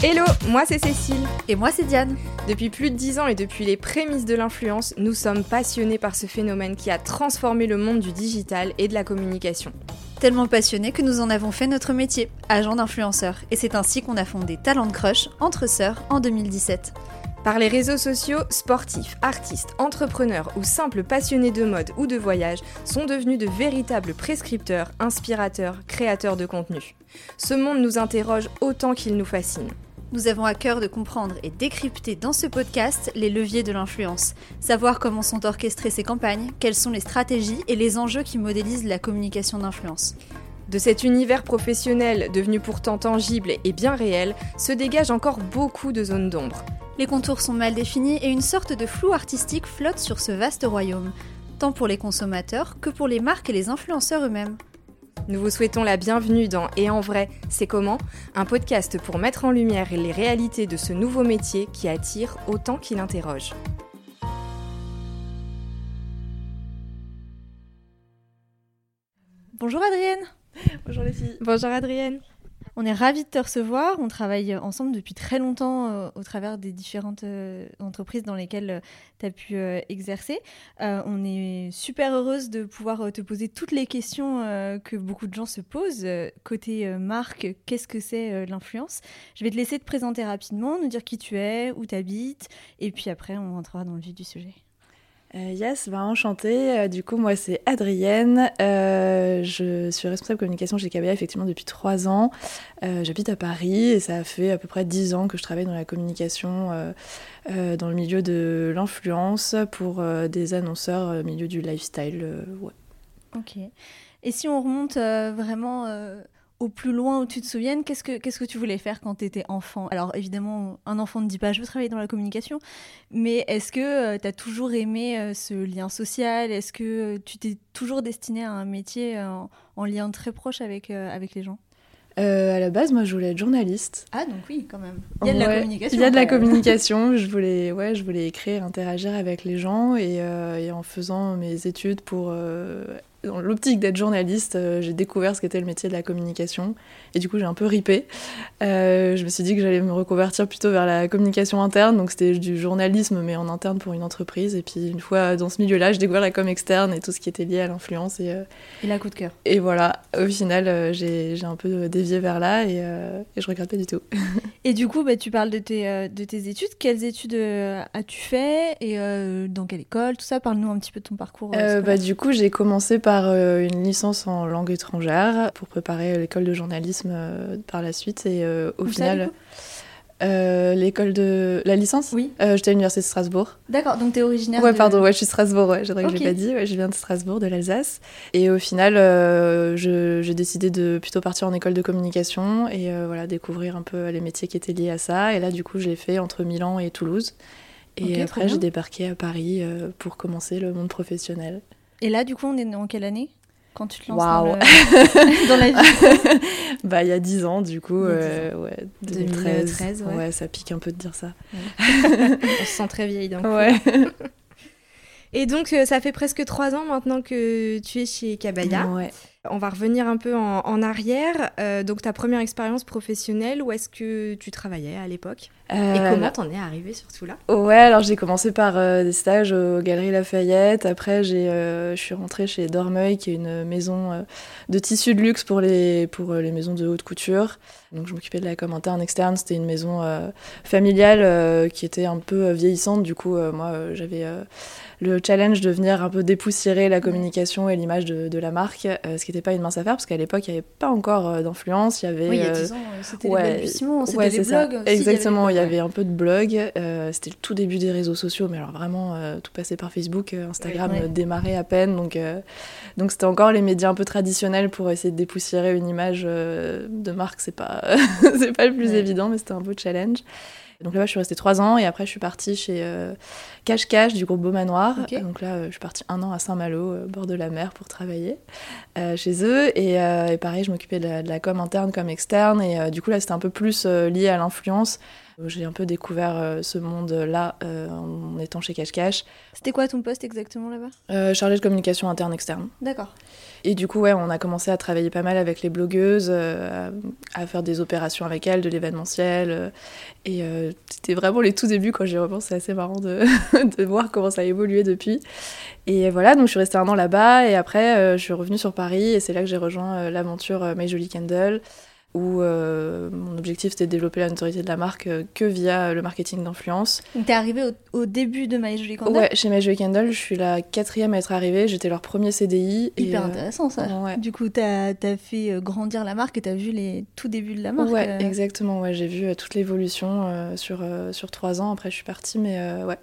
Hello, moi c'est Cécile. Et moi c'est Diane. Depuis plus de 10 ans et depuis les prémices de l'influence, nous sommes passionnés par ce phénomène qui a transformé le monde du digital et de la communication. Tellement passionnés que nous en avons fait notre métier, agent d'influenceur. Et c'est ainsi qu'on a fondé Talent Crush entre sœurs en 2017. Par les réseaux sociaux, sportifs, artistes, entrepreneurs ou simples passionnés de mode ou de voyage sont devenus de véritables prescripteurs, inspirateurs, créateurs de contenu. Ce monde nous interroge autant qu'il nous fascine. Nous avons à cœur de comprendre et décrypter dans ce podcast les leviers de l'influence, savoir comment sont orchestrées ces campagnes, quelles sont les stratégies et les enjeux qui modélisent la communication d'influence. De cet univers professionnel devenu pourtant tangible et bien réel, se dégagent encore beaucoup de zones d'ombre. Les contours sont mal définis et une sorte de flou artistique flotte sur ce vaste royaume, tant pour les consommateurs que pour les marques et les influenceurs eux-mêmes. Nous vous souhaitons la bienvenue dans Et en vrai, c'est comment? Un podcast pour mettre en lumière les réalités de ce nouveau métier qui attire autant qu'il interroge. Bonjour Adrienne. Bonjour les filles. Bonjour Adrienne on est ravis de te recevoir. On travaille ensemble depuis très longtemps euh, au travers des différentes euh, entreprises dans lesquelles euh, tu as pu exercer. on est super heureuse de pouvoir te poser toutes les questions que beaucoup de gens se posent. côté marque, qu'est-ce que c'est l'influence Je vais te laisser te présenter rapidement, nous dire qui tu es, où tu habites, et puis après on rentrera dans le vif du sujet. Euh, yes, enchantée. Euh, du coup, moi, c'est Adrienne. Euh, je suis responsable communication chez KBA effectivement depuis trois ans. J'habite à Paris et ça fait à peu près dix ans que je travaille dans la communication dans le milieu de l'influence pour des annonceurs milieu du lifestyle. Ok. Et si on remonte vraiment au plus loin où tu te souviennes, qu'est-ce que, qu'est-ce que tu voulais faire quand tu étais enfant? Alors évidemment, un enfant ne dit pas je veux travailler dans la communication, mais est-ce que euh, tu as toujours aimé euh, ce lien social? Est-ce que euh, tu t'es toujours destiné à un métier en, lien très proche avec, avec les gens? À la base, moi, je voulais être journaliste. Ah, donc oui, quand même. Il y a de la communication. Il y a de la communication. je voulais, ouais, je voulais écrire, interagir avec les gens, et, et en faisant mes études pour dans l'optique d'être journaliste, euh, j'ai découvert ce qu'était le métier de la communication. Et du coup, j'ai un peu ripé. Euh, je me suis dit que j'allais me reconvertir plutôt vers la communication interne. Donc, c'était du journalisme, mais en interne pour une entreprise. Et puis, une fois dans ce milieu-là, j'ai découvert la com externe et tout ce qui était lié à l'influence. Et, euh, et la coup de cœur. Et voilà, au final, j'ai un peu dévié vers là et, et je regrette pas du tout. et du coup, bah, tu parles de tes, de tes études. Quelles études as-tu fait et dans quelle école Tout ça, parle-nous un petit peu de ton parcours. bah, du coup, j'ai commencé par euh, une licence en langue étrangère pour préparer l'école de journalisme euh, par la suite. Et euh, au final. l'école de la licence? Oui. J'étais à l'université de Strasbourg. D'accord, donc tu es originaire Ouais, pardon, ouais, je suis Strasbourg, ouais, je que je pas dit. je viens de Strasbourg, de l'Alsace. Et au final, j'ai décidé de plutôt partir en école de communication et voilà, découvrir un peu les métiers qui étaient liés à ça. Et là, du coup, je l'ai fait entre Milan et Toulouse. Et après, j'ai débarqué à Paris pour commencer le monde professionnel. Et là, du coup, on est en quelle année? Quand tu te lances dans, la vie Bah, il y a 10 ans, du coup, euh, ouais, 2013. ouais. ça pique un peu de dire ça. on se sent très vieille d'un coup. Ouais. Et donc, euh, ça fait presque 3 ans maintenant que tu es chez Cabaya. Ouais. On va revenir un peu en, arrière. Euh, donc, ta première expérience professionnelle, où est-ce que tu travaillais à l'époque? Euh, Et comment t'en es arrivée surtout là? Ouais, alors j'ai commencé par euh, des stages aux Galeries Lafayette. Après, je suis rentrée chez Dormeuil, qui est une maison de tissus de luxe pour les, pour les maisons de haute couture. Donc, je m'occupais de la com interne, externe. C'était une maison familiale qui était un peu vieillissante. Du coup, moi, j'avais le challenge de venir un peu dépoussiérer la communication et l'image de, de, la marque, ce qui n'était pas une mince affaire parce qu'à l'époque il n'y avait pas encore euh, d'influence. Il y avait. Oui, il y a 10 ans, euh, c'était ouais, les c'était les blogs. Exactement, il y avait, un peu de blog. Euh, c'était le tout début des réseaux sociaux, mais alors vraiment tout passait par Facebook, Instagram démarrait à peine, donc donc c'était encore les médias un peu traditionnels pour essayer de dépoussiérer une image de marque. C'est pas c'est pas le plus évident, mais c'était un beau challenge. Donc là, je suis restée trois ans et après, je suis partie chez euh, Cache Cache du groupe Beaumanoir. Donc là, euh, je suis partie un an à Saint-Malo, euh, bord de la mer, pour travailler chez eux. Et, pareil, je m'occupais de, la com interne comme externe. Et du coup, là, c'était un peu plus lié à l'influence. J'ai un peu découvert ce monde-là en étant chez Cache Cache. C'était quoi ton poste exactement là-bas? Chargée de communication interne-externe. D'accord. Et du coup, ouais, on a commencé à travailler pas mal avec les blogueuses, à, faire des opérations avec elles, de l'événementiel. et c'était vraiment les tout débuts quand j'y repense, c'est assez marrant de, de, voir comment ça a évolué depuis. Et voilà, donc je suis restée un an là-bas et après je suis revenue sur Paris et c'est là que j'ai rejoint l'aventure My Jolie Candle où euh, mon objectif c'était de développer la notoriété de la marque euh, que via le marketing d'influence. T'es arrivée au, début de My Jolie Candle Ouais, chez My Jolie Candle, je suis la quatrième à être arrivée, j'étais leur premier CDI. Hyper euh, intéressant ça. Du coup, t'as as fait grandir la marque et t'as vu les tout débuts de la marque. Ouais, exactement, ouais, j'ai vu toute l'évolution sur, sur trois ans, après je suis partie, mais ouais.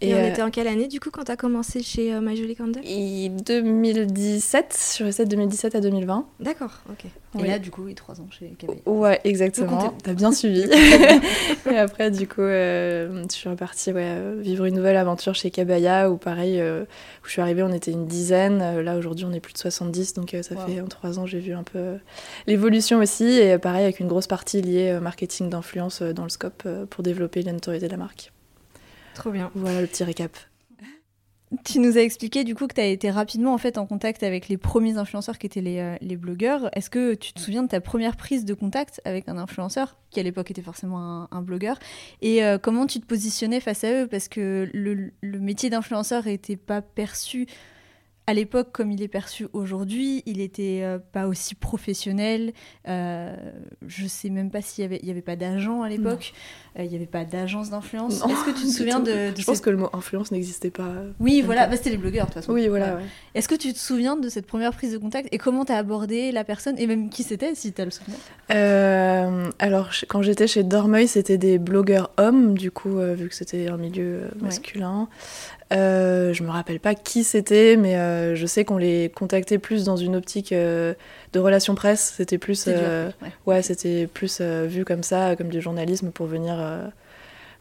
Et, on était en quelle année du coup quand tu as commencé chez My Jolie Candle? 2017, je restais de 2017 à 2020. D'accord, ok. Et là, du coup, oui, trois ans chez Cabaya. Ouais, exactement. T'as bien suivi. et après, du coup, euh, je suis repartie ouais, euh, vivre une nouvelle aventure chez Cabaya, où pareil, euh, où je suis arrivée, on était une dizaine. Là, aujourd'hui, on est plus de 70, donc ça fait en trois ans, j'ai vu un peu l'évolution aussi. Et pareil, avec une grosse partie liée marketing d'influence dans le scope pour développer la notoriété de la marque. Trop bien. Voilà le petit récap. Tu nous as expliqué du coup que tu as été rapidement en fait en contact avec les premiers influenceurs qui étaient les, euh, les blogueurs. Est-ce que tu te souviens de ta première prise de contact avec un influenceur qui à l'époque était forcément un, blogueur? Et euh, comment tu te positionnais face à eux? Parce que le, le métier d'influenceur n'était pas perçu à l'époque, comme il est perçu aujourd'hui, il n'était euh, pas aussi professionnel. Euh, je sais même pas s'il y avait, il y avait pas d'agent à l'époque. Euh, il n'y avait pas d'agence d'influence. Est-ce que tu te souviens de, Je pense que le mot influence n'existait pas. Oui, voilà, bah, c'était les blogueurs de toute façon. Oui, voilà. Est-ce que tu te souviens de cette première prise de contact et comment tu as abordé la personne et même qui c'était, si tu as le souvenir? Alors, quand j'étais chez Dormeuil, c'était des blogueurs hommes, du coup, vu que c'était un milieu masculin. Euh, je me rappelle pas qui c'était, mais euh, je sais qu'on les contactait plus dans une optique euh, de relations presse. C'était plus, ouais, c'était plus vu comme ça, comme du journalisme pour venir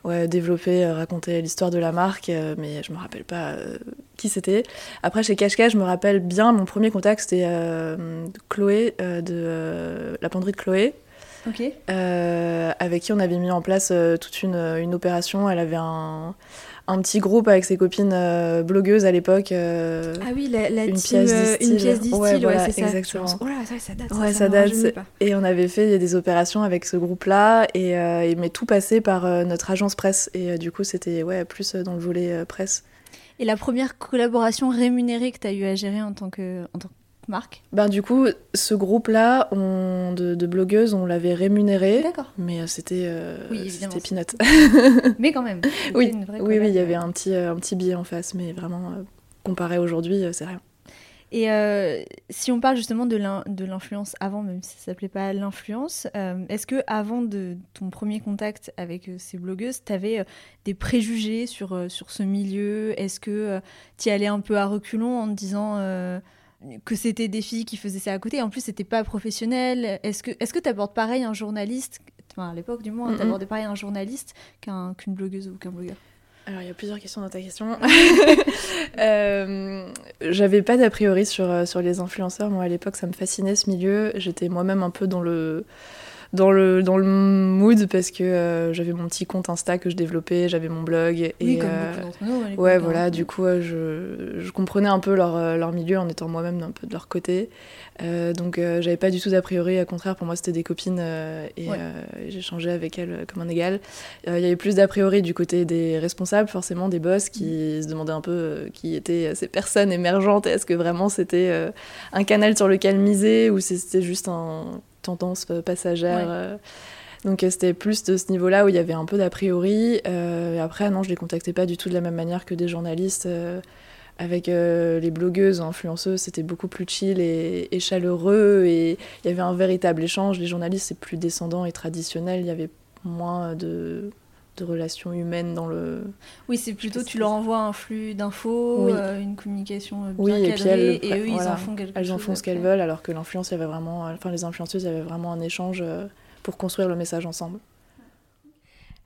ouais, développer, raconter l'histoire de la marque. mais je me rappelle pas qui c'était. Après chez Cache je me rappelle bien mon premier contact, c'était Chloé de la penderie de Chloé. avec qui on avait mis en place toute une, une opération. Elle avait un un petit groupe avec ses copines euh, blogueuses à l'époque. Euh, ah oui, la, une, pièce euh, une pièce ouais, voilà, c'est ça. Exactement. Oh là, ça, ça date. Ouais, ça, date. Et on avait fait des opérations avec ce groupe-là, et, et, mais tout passait par notre agence presse. Et du coup, c'était ouais, plus dans le volet presse. Et la première collaboration rémunérée que tu as eu à gérer en tant que, en tant que Marc ben, Du coup, ce groupe-là de, de, blogueuses, on l'avait rémunéré. D'accord. Mais euh, c'était euh, oui, peanut. mais quand même. Oui, oui, oui, il y avait un petit, euh, un petit billet en face, mais vraiment, comparé aujourd'hui, c'est rien. Et si on parle justement de l'influence avant, même si ça s'appelait pas l'influence, est-ce que avant de ton premier contact avec ces blogueuses, tu avais des préjugés sur, sur ce milieu? Est-ce que tu y allais un peu à reculons en te disant que c'était des filles qui faisaient ça à côté. En plus, c'était pas professionnel. Est-ce que est-ce que tu abordes pareil un journaliste, enfin, à l'époque du moins, tu abordais pareil un journaliste qu'une blogueuse ou qu'un blogueur? Alors, il y a plusieurs questions dans ta question. euh, J'avais pas d'a priori sur, euh, sur les influenceurs. Moi, à l'époque, ça me fascinait ce milieu. J'étais moi-même un peu dans le dans le, dans le mood parce que euh, j'avais mon petit compte Insta que je développais, j'avais mon blog. Et, oui, comme euh, beaucoup Ouais, voilà, du coup, je, je, comprenais un peu leur, euh, leur milieu en étant moi-même un peu de leur côté. donc, j'avais pas du tout d'a priori, au contraire, pour moi, c'était des copines et j'échangeais avec elles comme un égal. Il y avait plus d'a priori du côté des responsables, forcément, des boss qui mm. se demandaient un peu qui étaient ces personnes émergentes est-ce que vraiment c'était un canal sur lequel miser ou c'était juste un tendance euh, passagère. Euh. Donc euh, c'était plus de ce niveau-là où il y avait un peu d'a priori. et après, non, je les contactais pas du tout de la même manière que des journalistes. avec les blogueuses, influenceuses, c'était beaucoup plus chill et, chaleureux. Et il y avait un véritable échange. Les journalistes, c'est plus descendant et traditionnel. Il y avait moins de de relations humaines dans le. Oui, c'est plutôt tu leur envoies un flux d'infos, euh, une communication euh, bien oui, cadrée, et, eux ils en font quelque elles chose. Elles en font ce qu'elles veulent, alors que l'influence, il y avait vraiment, enfin les influenceuses, il y avait vraiment un échange euh, pour construire le message ensemble.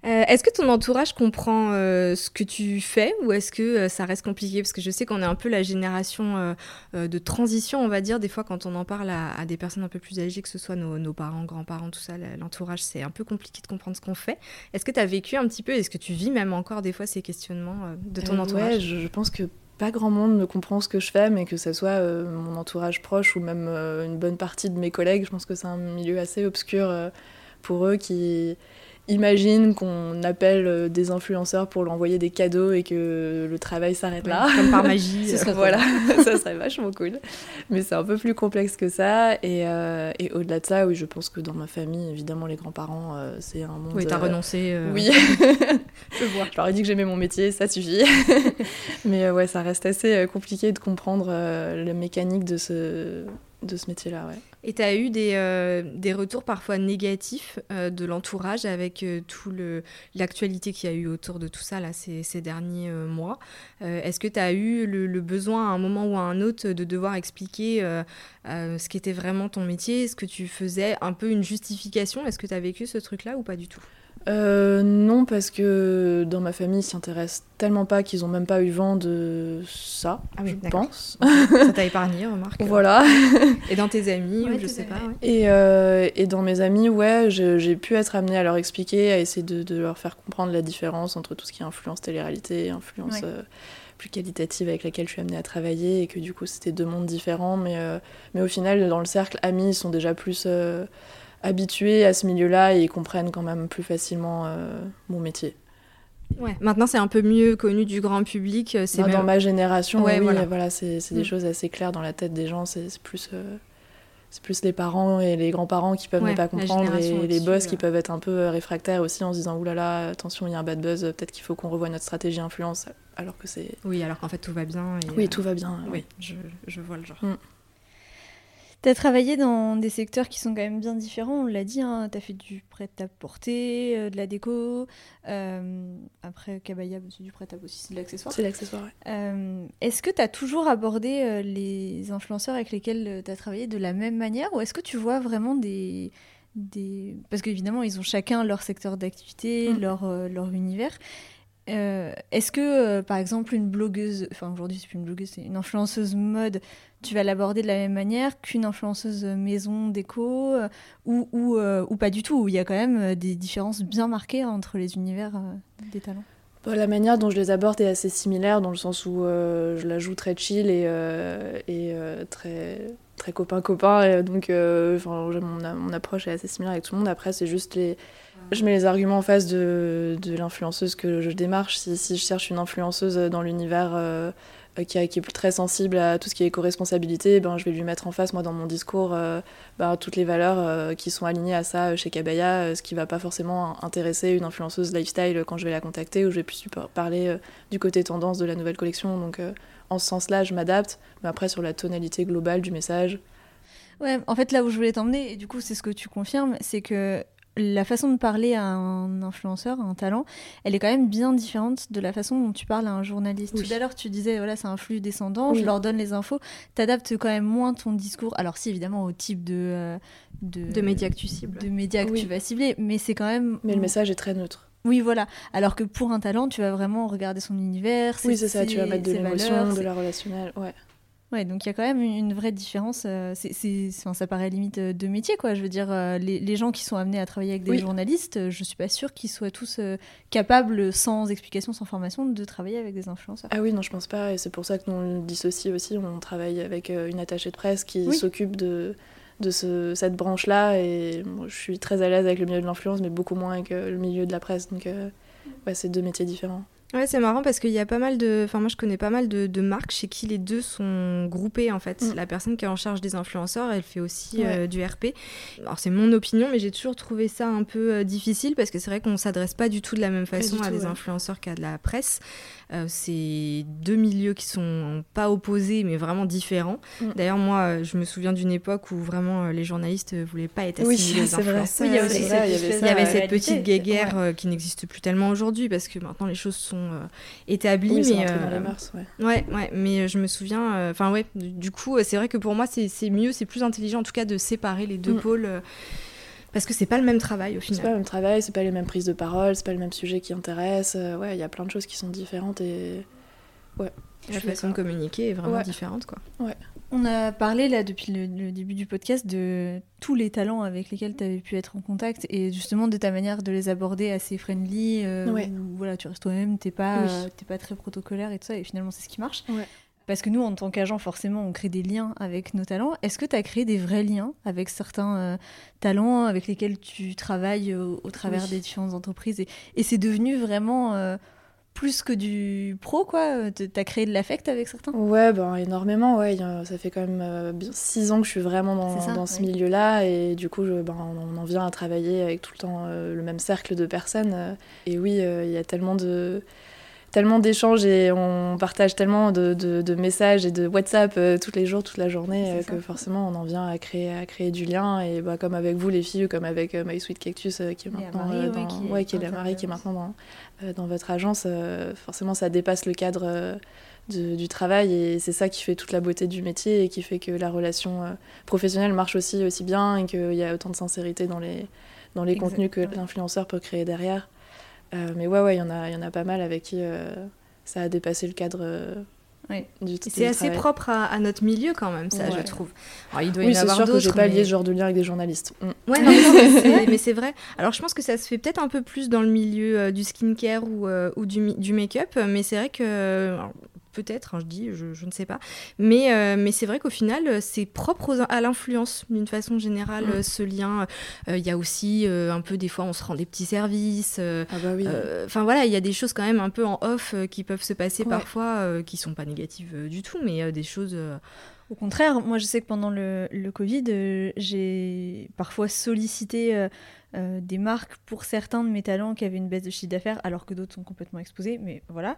Euh, est-ce que ton entourage comprend euh, ce que tu fais ou est-ce que euh, ça reste compliqué? Parce que je sais qu'on est un peu la génération de transition, on va dire. Des fois, quand on en parle à, des personnes un peu plus âgées, que ce soit nos, parents, grands-parents, tout ça, l'entourage, c'est un peu compliqué de comprendre ce qu'on fait. Est-ce que tu as vécu un petit peu, est-ce que tu vis même encore des fois ces questionnements de ton entourage? Ouais, je, pense que pas grand monde ne comprend ce que je fais, mais que ce soit mon entourage proche ou même une bonne partie de mes collègues, je pense que c'est un milieu assez obscur pour eux qui imagine qu'on appelle euh, des influenceurs pour leur envoyer des cadeaux et que le travail s'arrête là. Comme par magie. ça voilà, ça serait vachement cool. Mais c'est un peu plus complexe que ça. Et, euh, et au-delà de ça, oui, je pense que dans ma famille, évidemment, les grands-parents, euh, c'est un monde. Oui, t'as renoncé. Oui. je vois. Je leur ai dit que j'aimais mon métier, ça suffit. Mais ouais, ça reste assez compliqué de comprendre la mécanique de ce, de ce métier-là, ouais. Et tu as eu des, euh, des, retours parfois négatifs euh, de l'entourage avec euh, tout l'actualité qu'il y a eu autour de tout ça là, ces, ces derniers mois. Est-ce que tu as eu le, besoin à un moment ou à un autre de devoir expliquer ce qu'était vraiment ton métier, ce que tu faisais, un peu une justification? Est-ce que tu as vécu ce truc-là ou pas du tout? Euh, non, parce que dans ma famille, ils s'y intéressent tellement pas qu'ils ont même pas eu vent de ça, ah je pense. ça t'a épargné, remarque. Voilà. Et dans tes amis, je sais pas. Et, euh, et, dans mes amis, ouais, j'ai pu être amenée à leur expliquer, à essayer de, leur faire comprendre la différence entre tout ce qui est influence télé-réalité et influence euh, plus qualitative avec laquelle je suis amenée à travailler, et que du coup, c'était deux mondes différents. Mais, mais au final, dans le cercle, amis, ils sont déjà plus habitués à ce milieu-là et ils comprennent quand même plus facilement euh, mon métier. Ouais. Maintenant, c'est un peu mieux connu du grand public. Euh, Dans ma génération, oui, voilà. c'est des mm. choses assez claires dans la tête des gens. C'est plus, euh, c'est plus les parents et les grands-parents qui peuvent ne pas comprendre et les boss qui peuvent être un peu réfractaires aussi en se disant oulala, là là, attention, il y a un bad buzz, peut-être qu'il faut qu'on revoie notre stratégie influence. Alors que c'est. Oui, alors qu'en fait tout va bien. oui, tout va bien. Oui, je, je, vois le genre. Mm. Tu as travaillé dans des secteurs qui sont quand même bien différents, on l'a dit, hein, tu as fait du prêt-à-porter, euh, de la déco, euh, après Kabaya, c'est du prêt-à-porter aussi, c'est de l'accessoire. C'est l'accessoire, ouais. Euh, est-ce que tu as toujours abordé les influenceurs avec lesquels tu as travaillé de la même manière ou est-ce que tu vois vraiment des... des... Parce qu'évidemment, ils ont chacun leur secteur d'activité, mm. leur, leur univers. Euh, est-ce que, euh, par exemple, une blogueuse, enfin aujourd'hui c'est plus une blogueuse, c'est une influenceuse mode, tu vas l'aborder de la même manière qu'une influenceuse maison déco euh, ou, ou, ou, pas du tout, il y a quand même des différences bien marquées entre les univers des talents? La manière dont je les aborde est assez similaire dans le sens où je la joue très chill et, et très très copain copain donc mon, mon approche est assez similaire avec tout le monde après c'est juste les je mets les arguments en face de, de l'influenceuse que je démarche. Si, si, je cherche une influenceuse dans l'univers euh, qui, est très sensible à tout ce qui est éco-responsabilité, ben, je vais lui mettre en face, moi, dans mon discours, euh, ben, toutes les valeurs euh, qui sont alignées à ça chez Kabaya, ce qui va pas forcément intéresser une influenceuse lifestyle quand je vais la contacter, ou je vais plus parler du côté tendance de la nouvelle collection. Donc, en ce sens-là, je m'adapte. Mais après, sur la tonalité globale du message, Ouais, en fait, là où je voulais t'emmener, et du coup, c'est ce que tu confirmes, c'est que la façon de parler à un influenceur, à un talent, elle est quand même bien différente de la façon dont tu parles à un journaliste. Tout à l'heure, tu disais, voilà, c'est un flux descendant, je leur donne les infos. Tu adaptes quand même moins ton discours. Alors, si, évidemment, au type de. Euh, de, médias que tu cibles. De médias que tu vas cibler, mais c'est quand même. Mais le message est très neutre. Oui, voilà. Alors que pour un talent, tu vas vraiment regarder son univers. Oui, c'est ça, tu vas mettre de l'émotion, de la relationnelle. Ouais. Ouais, donc il y a quand même une vraie différence. Euh, c'est, ça paraît limite euh, de métier, quoi. Je veux dire, euh, les, gens qui sont amenés à travailler avec des journalistes, je suis pas sûre qu'ils soient tous capables, sans explication, sans formation, de travailler avec des influenceurs. Ah oui, non, je pense pas. Et c'est pour ça que nous, on le dissocie aussi. On travaille avec une attachée de presse qui s'occupe de, de ce, cette branche-là. Et je suis très à l'aise avec le milieu de l'influence, mais beaucoup moins avec le milieu de la presse. Donc, ouais, c'est deux métiers différents. Ouais, c'est marrant parce qu'il y a pas mal de. Enfin, moi, je connais pas mal de, marques chez qui les deux sont groupés, en fait. Mm. La personne qui est en charge des influenceurs, elle fait aussi euh, du RP. Alors, c'est mon opinion, mais j'ai toujours trouvé ça un peu euh, difficile parce que c'est vrai qu'on s'adresse pas du tout de la même façon à des influenceurs qu'à de la presse. Euh, c'est deux milieux qui sont pas opposés, mais vraiment différents. Mm. D'ailleurs, moi, je me souviens d'une époque où vraiment les journalistes voulaient pas être assimilés aux influenceurs. Oui, il y, avait, cette petite guéguerre qui n'existe plus tellement aujourd'hui parce que maintenant les choses sont euh, établi. mais, dans euh, mœurs, ouais. ouais. Ouais, mais euh, je me souviens. Enfin, ouais, du coup, c'est vrai que pour moi, c'est mieux, c'est plus intelligent en tout cas de séparer les deux mm. pôles. Parce que c'est pas le même travail au final. C'est pas le même travail, c'est pas les mêmes prises de parole, c'est pas le même sujet qui intéresse. ouais, il y a plein de choses qui sont différentes et. Ouais. La façon de communiquer est vraiment différente, quoi. Ouais. On a parlé là depuis le, début du podcast de tous les talents avec lesquels tu avais pu être en contact et justement de ta manière de les aborder assez friendly. Euh, voilà, tu restes toi-même, t'es pas, pas très protocolaire et tout ça, et finalement c'est ce qui marche. Parce que nous, en tant qu'agent, forcément, on crée des liens avec nos talents. Est-ce que tu as créé des vrais liens avec certains euh, talents avec lesquels tu travailles au, travers des différentes entreprises Et, et c'est devenu vraiment euh, plus que du pro, quoi? T'as créé de l'affect avec certains? Ouais, ben, énormément, ouais. Ça fait quand même euh, six ans que je suis vraiment dans, dans ce milieu-là, et du coup, je, ben, on en vient à travailler avec tout le temps euh, le même cercle de personnes. Euh. et oui, il y a tellement de tellement d'échanges et on partage tellement de, de, messages et de WhatsApp tous les jours, toute la journée, que forcément on en vient à créer, à créer du lien. Et bah, comme avec vous les filles, comme avec My Sweet Cactus qui est maintenant ouais, qui est, la Marie qui est maintenant dans, euh, dans votre agence, euh, forcément, ça dépasse le cadre euh, du travail et c'est ça qui fait toute la beauté du métier et qui fait que la relation professionnelle marche aussi, aussi bien et qu'il y a autant de sincérité dans les, dans les contenus que l'influenceur peut créer derrière. Mais ouais, ouais, il y, en a, y en a pas mal avec qui ça a dépassé le cadre c'est assez propre à, notre milieu quand même, ça, je trouve. il doit y oui, c'est sûr que j'ai pas lié ce genre de lien avec des journalistes. Mm. Ouais, mais c'est vrai. Alors, je pense que ça se fait peut-être un peu plus dans le milieu euh, du skincare ou, euh, ou du, du make-up, mais c'est vrai que peut-être, hein, je dis, je, ne sais pas. Mais, euh, mais c'est vrai qu'au final, euh, c'est propre à l'influence, d'une façon générale, mm. ce lien. Euh, il y a aussi un peu, des fois, on se rend des petits services. ah bah oui. Enfin voilà, il y a des choses quand même un peu en off qui peuvent se passer parfois, qui sont pas négatives du tout, mais des choses... Au contraire, moi je sais que pendant le, le Covid, j'ai parfois sollicité euh, des marques pour certains de mes talents qui avaient une baisse de chiffre d'affaires alors que d'autres sont complètement exposés, mais voilà.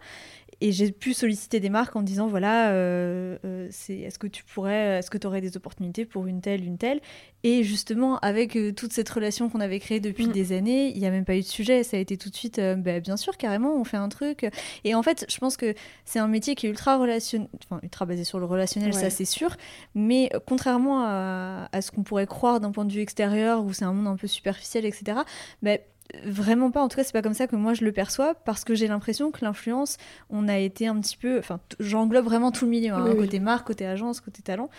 Et j'ai pu solliciter des marques en disant voilà, euh, euh, c'est, est-ce que tu pourrais, est-ce que tu aurais des opportunités pour une telle, une telle? Et justement, avec toute cette relation qu'on avait créée depuis mm. des années, il n'y a même pas eu de sujet, ça a été tout de suite, bah, bien sûr, carrément, on fait un truc. Et en fait, je pense que c'est un métier qui est ultra relationnel, enfin ultra basé sur le relationnel, ça c'est sûr, mais contrairement à, à ce qu'on pourrait croire d'un point de vue extérieur où c'est un monde un peu superficiel etc. Mais vraiment pas, en tout cas, c'est pas comme ça que moi je le perçois, parce que j'ai l'impression que l'influence, on a été un petit peu, enfin, j'englobe vraiment tout le milieu, hein, côté marque, côté agence, côté talent,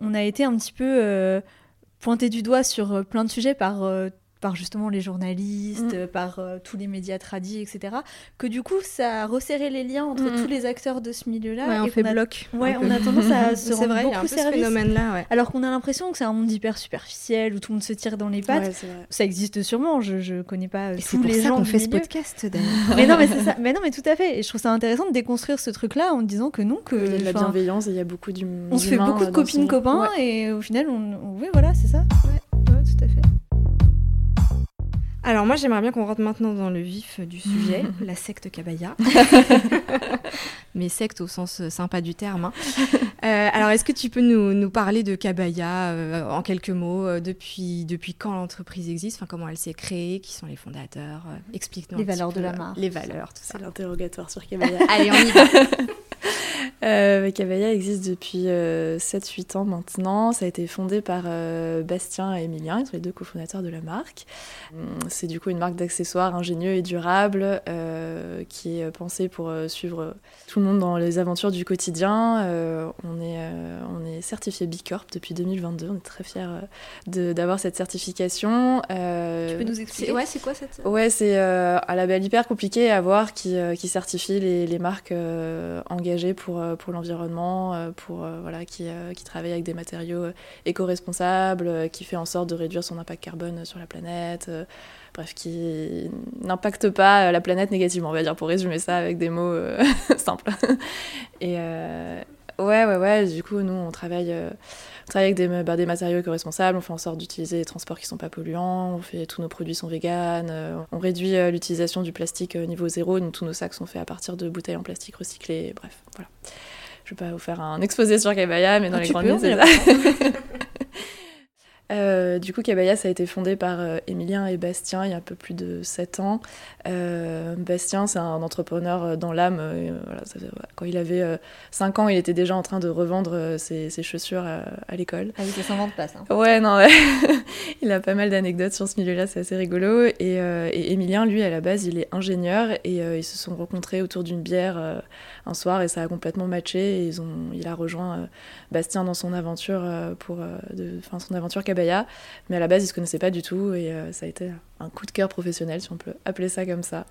on a été un petit peu euh, pointé du doigt sur euh, plein de sujets par euh, par justement les journalistes, mm. par euh, tous les médias tradis, etc. Que du coup, ça a resserré les liens entre mm. tous les acteurs de ce milieu-là. Ouais, on fait bloc. Ouais, on a tendance à se rendre vrai, beaucoup service. Ce phénomène-là, ouais. Alors qu'on a l'impression que c'est un monde hyper superficiel où tout le monde se tire dans les pattes. ça existe sûrement. Je, je connais pas et tous les gens qu'on fait ce podcast. mais non, mais c'est ça. Mais non, mais tout à fait. Et je trouve ça intéressant de déconstruire ce truc-là en disant que non, que il y a de la bienveillance, il y a beaucoup d'humains. On se fait beaucoup de copines copains et au final, on, oui, voilà, c'est ça. Ouais, tout à fait. Alors moi j'aimerais bien qu'on rentre maintenant dans le vif du sujet, la secte Kabaya. Mais secte au sens euh, sympa du terme. Hein. Euh, alors est-ce que tu peux nous, parler de Kabaya euh, en quelques mots depuis, depuis quand l'entreprise existe, comment elle s'est créée, qui sont les fondateurs? Explique-nous. Les valeurs de la marque. Les valeurs, tout ça. C'est l'interrogatoire sur Kabaya. Allez, on y va. Euh, existe depuis 7-8 euh, ans maintenant. Ça a été fondé par euh, Bastien et Emilien, ils sont les deux cofondateurs de la marque. Hum, c'est du coup une marque d'accessoires ingénieux et durable euh, qui est pensée pour suivre tout le monde dans les aventures du quotidien. on, est, on est certifié B Corp depuis 2022. On est très fiers d'avoir cette certification. tu peux nous expliquer Ouais, c'est quoi cette Ouais, c'est un label hyper compliqué à avoir qui, qui certifie les, les marques engagées pour euh, pour l'environnement, euh, pour euh, voilà, qui, qui travaille avec des matériaux éco-responsables, qui fait en sorte de réduire son impact carbone sur la planète bref, qui n'impacte pas la planète négativement, on va dire, pour résumer ça avec des mots simples. Et ouais, ouais, ouais, du coup, nous, on travaille, travaille avec des, bah, des matériaux éco-responsables, on fait en sorte d'utiliser des transports qui sont pas polluants, on fait, tous nos produits sont véganes, on réduit l'utilisation du plastique niveau zéro, tous nos sacs sont faits à partir de bouteilles en plastique recyclées, bref, voilà. Je vais pas vous faire un exposé sur Kabaya, mais dans ah, les grandes lignes. Euh, du coup, Cabaya, ça a été fondé par euh, Émilien et Bastien il y a un peu plus de 7 ans. Euh, Bastien, c'est un entrepreneur dans l'âme. Voilà, quand il avait 5 ans, il était déjà en train de revendre ses, ses chaussures à, l'école. Ah oui, ça s'invente pas, ça. Ouais, non, ouais. il a pas mal d'anecdotes sur ce milieu-là, c'est assez rigolo. Et, et, Émilien, lui, à la base, il est ingénieur et ils se sont rencontrés autour d'une bière un soir et ça a complètement matché. Et ils ont, il a rejoint Bastien dans son aventure, pour, de, son aventure Cabaya mais à la base, ils se connaissaient pas du tout et euh, ça a été un coup de cœur professionnel, si on peut appeler ça comme ça.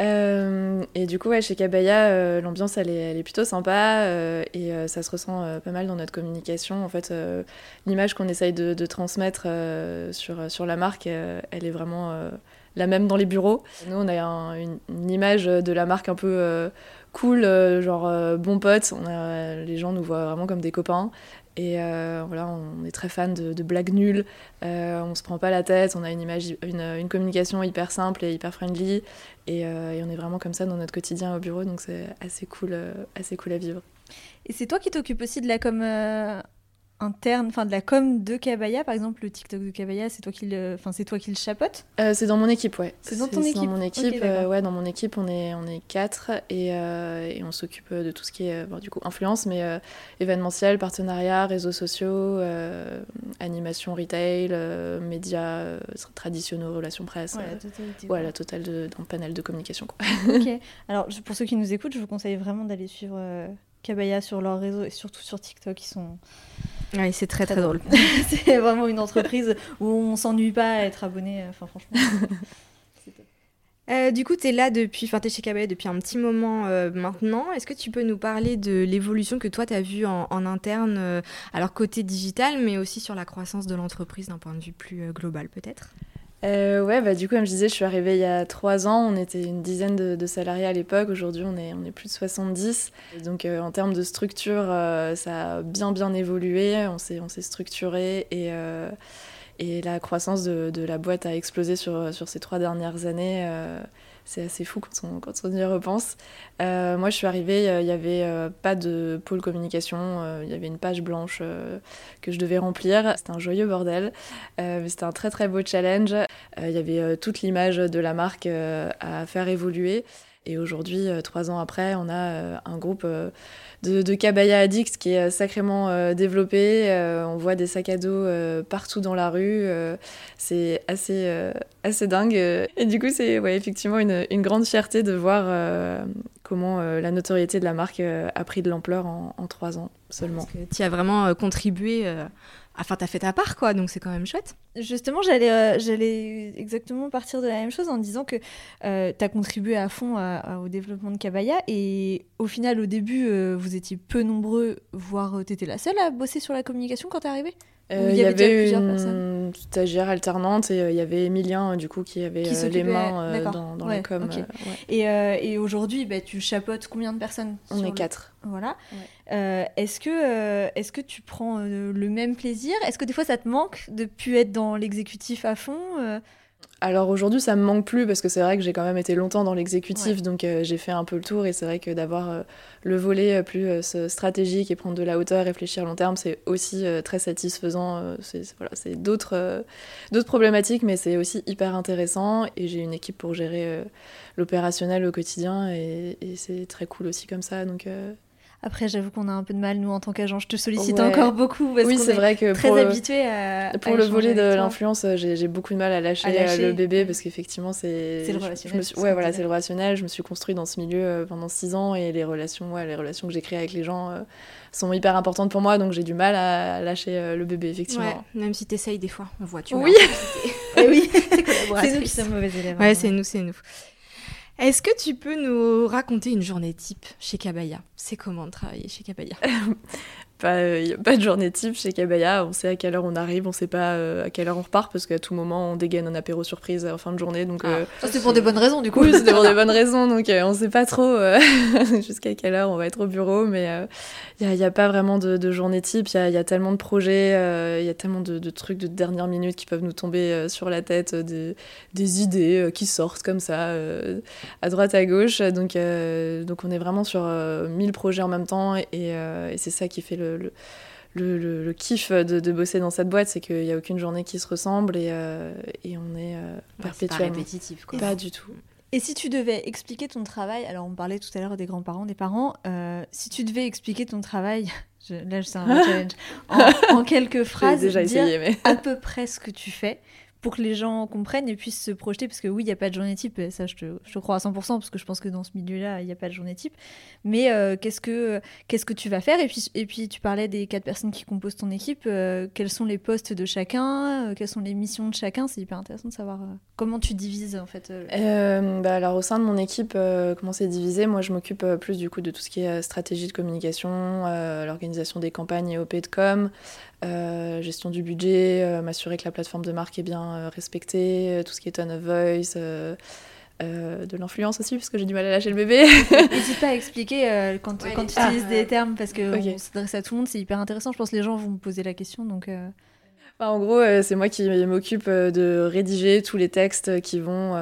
Euh, et du coup, chez Cabaya, euh, l'ambiance elle est, elle est, plutôt sympa et ça se ressent pas mal dans notre communication. En fait, l'image qu'on essaye de, transmettre sur, sur la marque, elle est vraiment la même dans les bureaux. Nous, on a une, une, image de la marque un peu cool, genre bon pote. On a, les gens nous voient vraiment comme des copains. Et euh, voilà, on est très fan de, blagues nulles, euh, on se prend pas la tête, on a une image, une, communication hyper simple et hyper friendly, euh, et, on est vraiment comme ça dans notre quotidien au bureau, donc c'est assez cool, assez cool à vivre. Et c'est toi qui t'occupes aussi de la com interne, enfin de la com de Kabaya, par exemple le TikTok de Kabaya, c'est toi qui le, enfin c'est toi qui le chapote euh, C'est dans mon équipe, ouais. C'est dans ton équipe. Dans mon équipe, euh, ouais, dans mon équipe, on est on est quatre et, euh, et on s'occupe de tout ce qui est bon, du coup influence, mais événementiel, partenariat, réseaux sociaux, animation, retail, médias traditionnels, relations presse. Ouais, la totalité. Ouais, la totale de, dans le panel de communication. Quoi. ok. Alors pour ceux qui nous écoutent, je vous conseille vraiment d'aller suivre. Kabaya sur leur réseau et surtout sur TikTok, ils sont oui, c'est très très, drôle. c'est vraiment une entreprise où on s'ennuie pas à être abonné. Enfin, franchement. Euh, du coup, tu es là depuis, enfin, tu chez Cabaya depuis un petit moment euh, maintenant. Est-ce que tu peux nous parler de l'évolution que toi, tu as vue en, interne, euh, alors côté digital, mais aussi sur la croissance de l'entreprise d'un point de vue plus global, peut-être? Euh, ouais, bah, du coup, comme je disais, je suis arrivée il y a trois ans. On était une dizaine de, salariés à l'époque. Aujourd'hui, on est, on est plus de 70. donc, euh, en termes de structure, euh, ça a bien, bien évolué. On s'est, on s'est structuré et, et la croissance de, de, la boîte a explosé sur, sur ces trois dernières années c'est assez fou quand on, y repense. Euh, moi, je suis arrivée, il n'y avait euh, pas de pôle communication, euh, il y avait une page blanche que je devais remplir. C'était un joyeux bordel, c'était un très très beau challenge. Il y avait toute l'image de la marque à faire évoluer. Et aujourd'hui, trois ans après, on a un groupe de, de Cabaya Addicts qui est sacrément développé. on voit des sacs à dos partout dans la rue. c'est assez, assez dingue. Et du coup, c'est effectivement une, grande fierté de voir euh, comment euh, la notoriété de la marque euh, a pris de l'ampleur en, en, trois ans seulement. Tu as vraiment contribué, enfin, tu as fait ta part, quoi, donc c'est quand même chouette. Justement, j'allais j'allais exactement partir de la même chose en disant que tu as contribué à fond au développement de Kabaya et au final, au début, vous étiez peu nombreux, voire tu étais la seule à bosser sur la communication quand tu es arrivée? Euh, il y, avait, une stagiaire alternante et euh, il y avait Emilien du coup qui avait euh, les mains dans, dans la com. Et, et aujourd'hui, bah, tu chapeautes combien de personnes On est quatre. Voilà. est-ce que est-ce que tu prends le même plaisir? Est-ce que des fois ça te manque de pu être dans l'exécutif à fond alors aujourd'hui, ça me manque plus parce que c'est vrai que j'ai quand même été longtemps dans l'exécutif, donc euh, j'ai fait un peu le tour et c'est vrai que d'avoir euh, le volet euh, plus stratégique et prendre de la hauteur, réfléchir long terme, c'est aussi très satisfaisant. c'est voilà, d'autres d'autres problématiques, mais c'est aussi hyper intéressant et j'ai une équipe pour gérer l'opérationnel au quotidien et, et c'est très cool aussi comme ça. Donc après, j'avoue qu'on a un peu de mal, nous, en tant qu'agent. Je te sollicite encore beaucoup parce oui, c'est vrai que très habitué à. Pour le volet de l'influence, j'ai beaucoup de mal à lâcher, euh, le bébé parce qu'effectivement, c'est. C'est le relationnel. Ouais, voilà, c'est le relationnel. Je me suis construite dans ce milieu euh, pendant six ans et les relations, ouais, les relations que j'ai créées avec les gens euh, sont hyper importantes pour moi, donc j'ai du mal à lâcher le bébé, effectivement. Ouais, même si tu essayes des fois, on voit, tu Oui, oui. c'est nous qui sommes mauvais élèves. Ouais, c'est nous, c'est nous. Est-ce que tu peux nous raconter une journée type chez Kabaya C'est comment travailler chez Kabaya Il n'y a pas de journée type chez Kabaya. On sait à quelle heure on arrive, on sait pas euh, à quelle heure on repart parce qu'à tout moment on dégaine un apéro surprise en fin de journée. Donc, ah. euh, c'est pour des bonnes raisons du coup. Oui, c'est pour des bonnes raisons. Donc euh, on sait pas trop jusqu'à quelle heure on va être au bureau. Mais il n'y a, pas vraiment de, journée type. Il y a, tellement de projets, il y a tellement de, trucs de dernière minute qui peuvent nous tomber sur la tête, des, des idées qui sortent comme ça à droite à gauche. Donc, donc on est vraiment sur mille projets en même temps et, et c'est ça qui fait le le, kiff de, bosser dans cette boîte, c'est qu'il n'y a aucune journée qui se ressemble et, et on est perpétuellement. Pas répétitif, quoi. Pas du tout. Et si tu devais expliquer ton travail, alors on parlait tout à l'heure des grands-parents, des parents, si tu devais expliquer ton travail, je, là c'est un challenge, en, quelques phrases, déjà essayé, mais... à peu près ce que tu fais, pour que les gens comprennent et puissent se projeter. Parce que oui, il n'y a pas de journée type, ça je te, crois à 100%, parce que je pense que dans ce milieu-là, il n'y a pas de journée type. Mais euh, qu'est-ce, que, que tu vas faire? Et puis, et puis tu parlais des quatre personnes qui composent ton équipe. Euh, quels sont les postes de chacun euh, Quelles sont les missions de chacun? C'est hyper intéressant de savoir comment tu divises en fait. bah, alors au sein de mon équipe, comment c'est divisé? Moi, je m'occupe plus du coup de tout ce qui est stratégie de communication, l'organisation des campagnes et OP de com, euh, gestion du budget, euh, m'assurer que la plateforme de marque est bien euh, respectée, tout ce qui est tone of voice. de l'influence aussi, parce que j'ai du mal à lâcher le bébé. N'hésite pas à expliquer quand, quand tu utilises des termes, parce que s'adresse à tout le monde, c'est hyper intéressant. Je pense que les gens vont me poser la question. Donc, bah, en gros, c'est moi qui m'occupe de rédiger tous les textes qui vont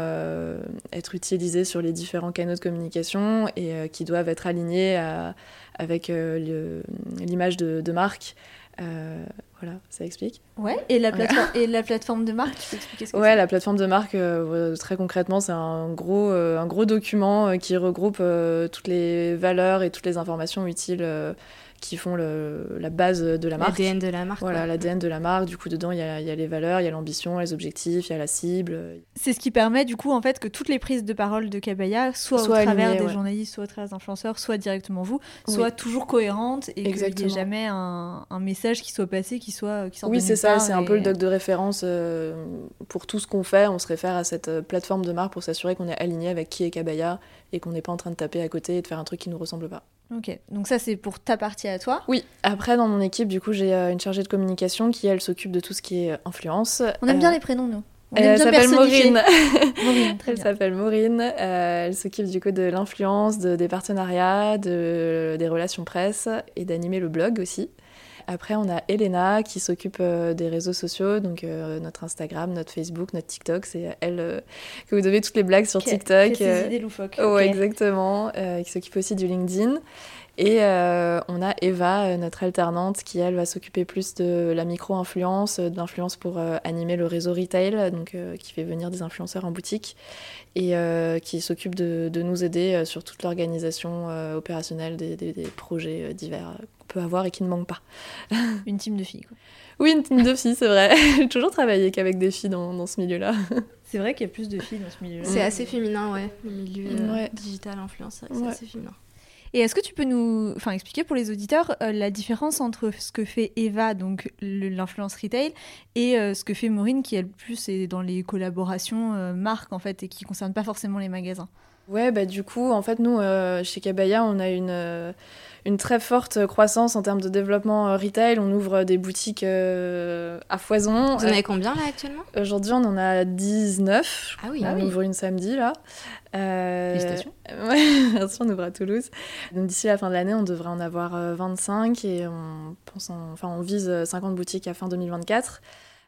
être utilisés sur les différents canaux de communication et qui doivent être alignés avec l'image de, de, marque. Euh, voilà, ça explique. Ouais, et la, plateforme, et la plateforme de marque, tu peux expliquer ce que Ouais, la plateforme de marque, euh, très concrètement, c'est un gros, euh, un gros document qui regroupe toutes les valeurs et toutes les informations utiles qui font le, la base de la marque. L'ADN de la marque. Voilà, l'ADN de la marque. Du coup, dedans, il y a, y a, les valeurs, il y a l'ambition, les objectifs, il y a la cible. C'est ce qui permet, du coup, en fait, que toutes les prises de parole de Kabaya, soit, au travers des journalistes, soit au travers d'influenceurs, soit directement vous, soient toujours cohérentes et qu'il n'y ait jamais un, un, message qui soit passé, qui soit qui Oui, c'est ça, c'est un peu le doc de référence euh, pour tout ce qu'on fait. On se réfère à cette euh, plateforme de marque pour s'assurer qu'on est aligné avec qui est Kabaya et qu'on n'est pas en train de taper à côté et de faire un truc qui ne nous ressemble pas. Ok, donc ça c'est pour ta partie à toi Oui, après dans mon équipe, du coup, j'ai euh, une chargée de communication qui, elle, s'occupe de tout ce qui est influence. On aime bien euh, les prénoms, nous. On elle s'appelle Maureen. Maureen elle s'appelle Maureen. Euh, elle s'occupe du coup de l'influence, de, des partenariats, de, des relations presse et d'animer le blog aussi. Après, on a Elena qui s'occupe euh, des réseaux sociaux, donc euh, notre Instagram, notre Facebook, notre TikTok. C'est elle euh, que vous devez toutes les blagues sur TikTok. Idées loufoques. Oh, exactement. qui s'occupe aussi du LinkedIn. Et on a Eva, notre alternante, qui elle va s'occuper plus de la micro-influence, de l'influence pour animer le réseau retail, donc qui fait venir des influenceurs en boutique et qui s'occupe de, de, nous aider sur toute l'organisation opérationnelle des, des, des projets divers peut avoir et qui ne manque pas. une team de filles, quoi. Oui, une team de filles, c'est vrai. J'ai toujours travaillé qu'avec des filles dans, dans ce milieu-là. C'est vrai qu'il y a plus de filles dans ce milieu-là. C'est assez féminin, ouais. Le milieu euh, digital influence, c'est assez féminin. Et est-ce que tu peux nous enfin, expliquer pour les auditeurs euh, la différence entre ce que fait Eva, donc l'influence retail, et euh, ce que fait Maureen, qui elle plus est dans les collaborations marques en fait, et qui ne concerne pas forcément les magasins? Ouais, bah du coup, en fait, nous, chez Kabaya, on a une une très forte croissance en termes de développement euh, retail. On ouvre des boutiques euh, à foison. Vous en avez combien là actuellement? Aujourd'hui, on en a 19. Ah oui, on ah ouvre une samedi là. Euh... Félicitations. merci, on ouvre à Toulouse. Donc d'ici la fin de l'année, on devrait en avoir 25 euh, et on pense, enfin, on vise 50 boutiques à fin 2024.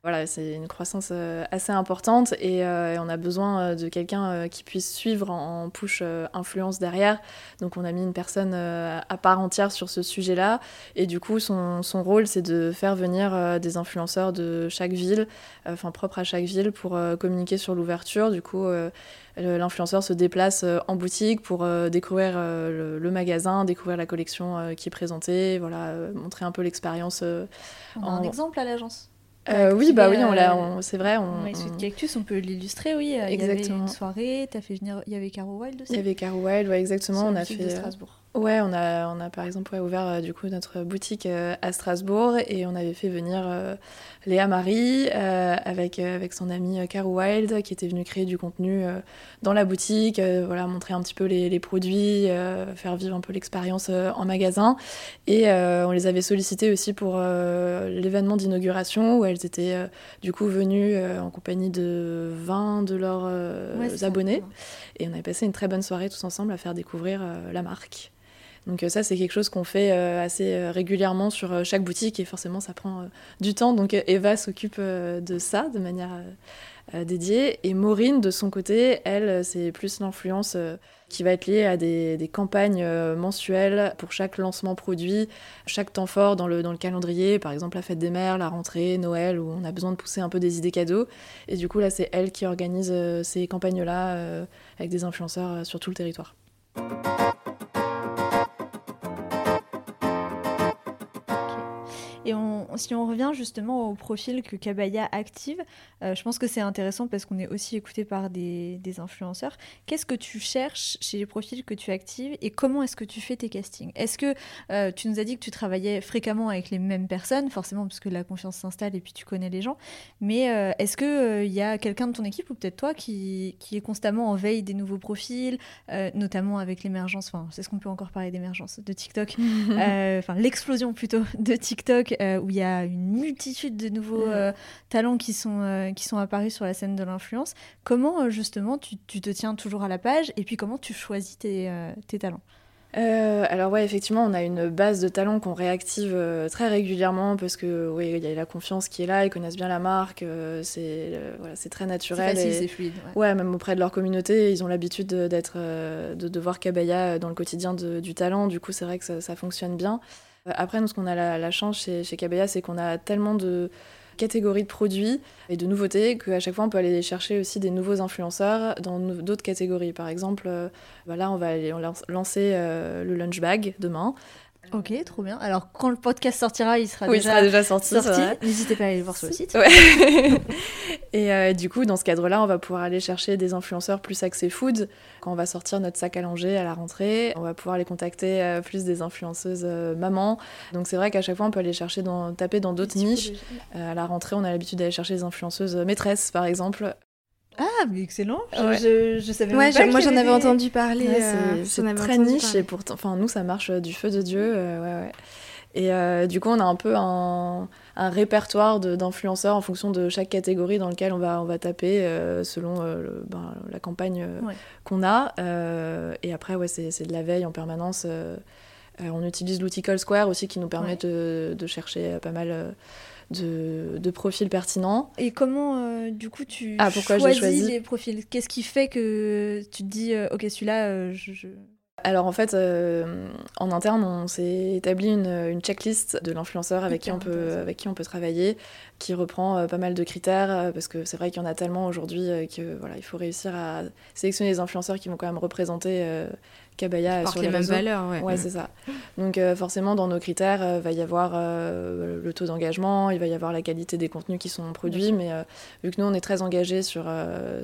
Voilà, c'est une croissance euh, assez importante et, euh, on a besoin euh, de quelqu'un qui puisse suivre en, push influence derrière. Donc on a mis une personne à part entière sur ce sujet-là et du coup son, son rôle c'est de faire venir des influenceurs de chaque ville, enfin propre à chaque ville pour communiquer sur l'ouverture. Du coup l'influenceur se déplace en boutique pour découvrir le, magasin, découvrir la collection qui est présentée, voilà, montrer un peu l'expérience. On a un exemple à l'agence? Euh, oui, bah oui, on l'a, euh, c'est vrai. On, on... Cactus, on peut l'illustrer, oui. Exactement. Il y avait une soirée, as fait venir, il y avait Caro Wild aussi. Il y avait Caro Wild, ouais, exactement. On a fait. De Strasbourg. Ouais, on a, on a par exemple ouvert euh, du coup notre boutique euh, à Strasbourg et on avait fait venir euh, Léa Marie avec, avec son amie Caro Wild qui était venue créer du contenu dans la boutique, voilà, montrer un petit peu les, les produits, faire vivre un peu l'expérience en magasin. Et on les avait sollicitées aussi pour l'événement d'inauguration où elles étaient du coup venues en compagnie de 20 de leurs abonnés. Et on avait passé une très bonne soirée tous ensemble à faire découvrir la marque. Donc ça, c'est quelque chose qu'on fait assez régulièrement sur chaque boutique et forcément, ça prend du temps. Donc Eva s'occupe de ça de manière dédiée. Et Maureen, de son côté, elle, c'est plus l'influence qui va être lié à des, campagnes euh, mensuelles pour chaque lancement produit, chaque temps fort dans le, dans le calendrier, par exemple la fête des mères, la rentrée, Noël, où on a besoin de pousser un peu des idées cadeaux. Et du coup, là, c'est elle qui organise euh, ces campagnes-là euh, avec des influenceurs sur tout le territoire. Et si on revient justement au profil que Kabaya active, euh, je pense que c'est intéressant parce qu'on est aussi écouté par des, influenceurs. Qu'est-ce que tu cherches chez les profils que tu actives et comment est-ce que tu fais tes castings? Est-ce que euh, tu nous as dit que tu travaillais fréquemment avec les mêmes personnes, forcément parce que la confiance s'installe et puis tu connais les gens, mais euh, est-ce qu'il il y a quelqu'un de ton équipe ou peut-être toi qui, qui, est constamment en veille des nouveaux profils, notamment avec l'émergence, enfin c'est ce qu'on peut encore parler d'émergence de TikTok, enfin l'explosion plutôt de TikTok euh, où il y a une multitude de nouveaux euh, talents qui sont, euh, qui sont apparus sur la scène de l'influence. Comment justement tu, tu, te tiens toujours à la page et puis comment tu choisis tes, tes talents? Alors ouais, effectivement, on a une base de talents qu'on réactive très régulièrement parce que oui, il y a la confiance qui est là, ils connaissent bien la marque, c'est voilà, c'est très naturel. C'est c'est fluide. Ouais. même auprès de leur communauté, ils ont l'habitude d'être de, de, voir Kabaya dans le quotidien du talent. Du coup, c'est vrai que ça, ça, fonctionne bien. Euh, après, nous, ce qu'on a la, chance chez, chez c'est qu'on a tellement de catégories de produits et de nouveautés qu'à chaque fois on peut aller chercher aussi des nouveaux influenceurs dans d'autres catégories. Par exemple, euh, bah là on va aller lancer euh, le lunch bag demain Ok, trop bien. Alors, quand le podcast sortira, il sera, déjà, il sera déjà sorti. N'hésitez pas à aller voir sur le site. et euh, du coup, dans ce cadre-là, on va pouvoir aller chercher des influenceurs plus axés food. Quand on va sortir notre sac à langer à la rentrée, on va pouvoir les contacter euh, plus des influenceuses euh, mamans. Donc, c'est vrai qu'à chaque fois, on peut aller chercher dans, taper dans d'autres niches. à la rentrée, on a l'habitude d'aller chercher des influenceuses maîtresses, par exemple. Ah, mais excellent. Je, je, savais ouais, pas. Moi, j'en avais entendu parler. c'est euh, très niche et pourtant, enfin, nous, ça marche euh, du feu de Dieu. Euh, ouais, ouais. Et du coup, on a un peu un, un répertoire d'influenceurs en fonction de chaque catégorie dans lequel on va, on va taper selon ben, la campagne qu'on a. et après, ouais, c'est de la veille en permanence. on utilise l'outil Call Square aussi qui nous permet de, de, chercher pas mal de, de profils pertinents. Et comment, euh, du coup, tu ah, pourquoi choisis choisi... les profils? Qu'est-ce qui fait que tu te dis, euh, ok, celui-là, euh, je... Alors en fait, en interne, on s'est établi une, une, checklist de l'influenceur avec, qui on peut, avec qui on peut travailler, qui reprend pas mal de critères, parce que c'est vrai qu'il y en a tellement aujourd'hui que voilà, il faut réussir à sélectionner les influenceurs qui vont quand même représenter Kabaya sur les, mêmes valeurs. Ouais, ouais c'est ça. Donc euh, forcément, dans nos critères, il euh, va y avoir euh, le taux d'engagement, il va y avoir la qualité des contenus qui sont produits, mais vu que nous, on est très engagés sur,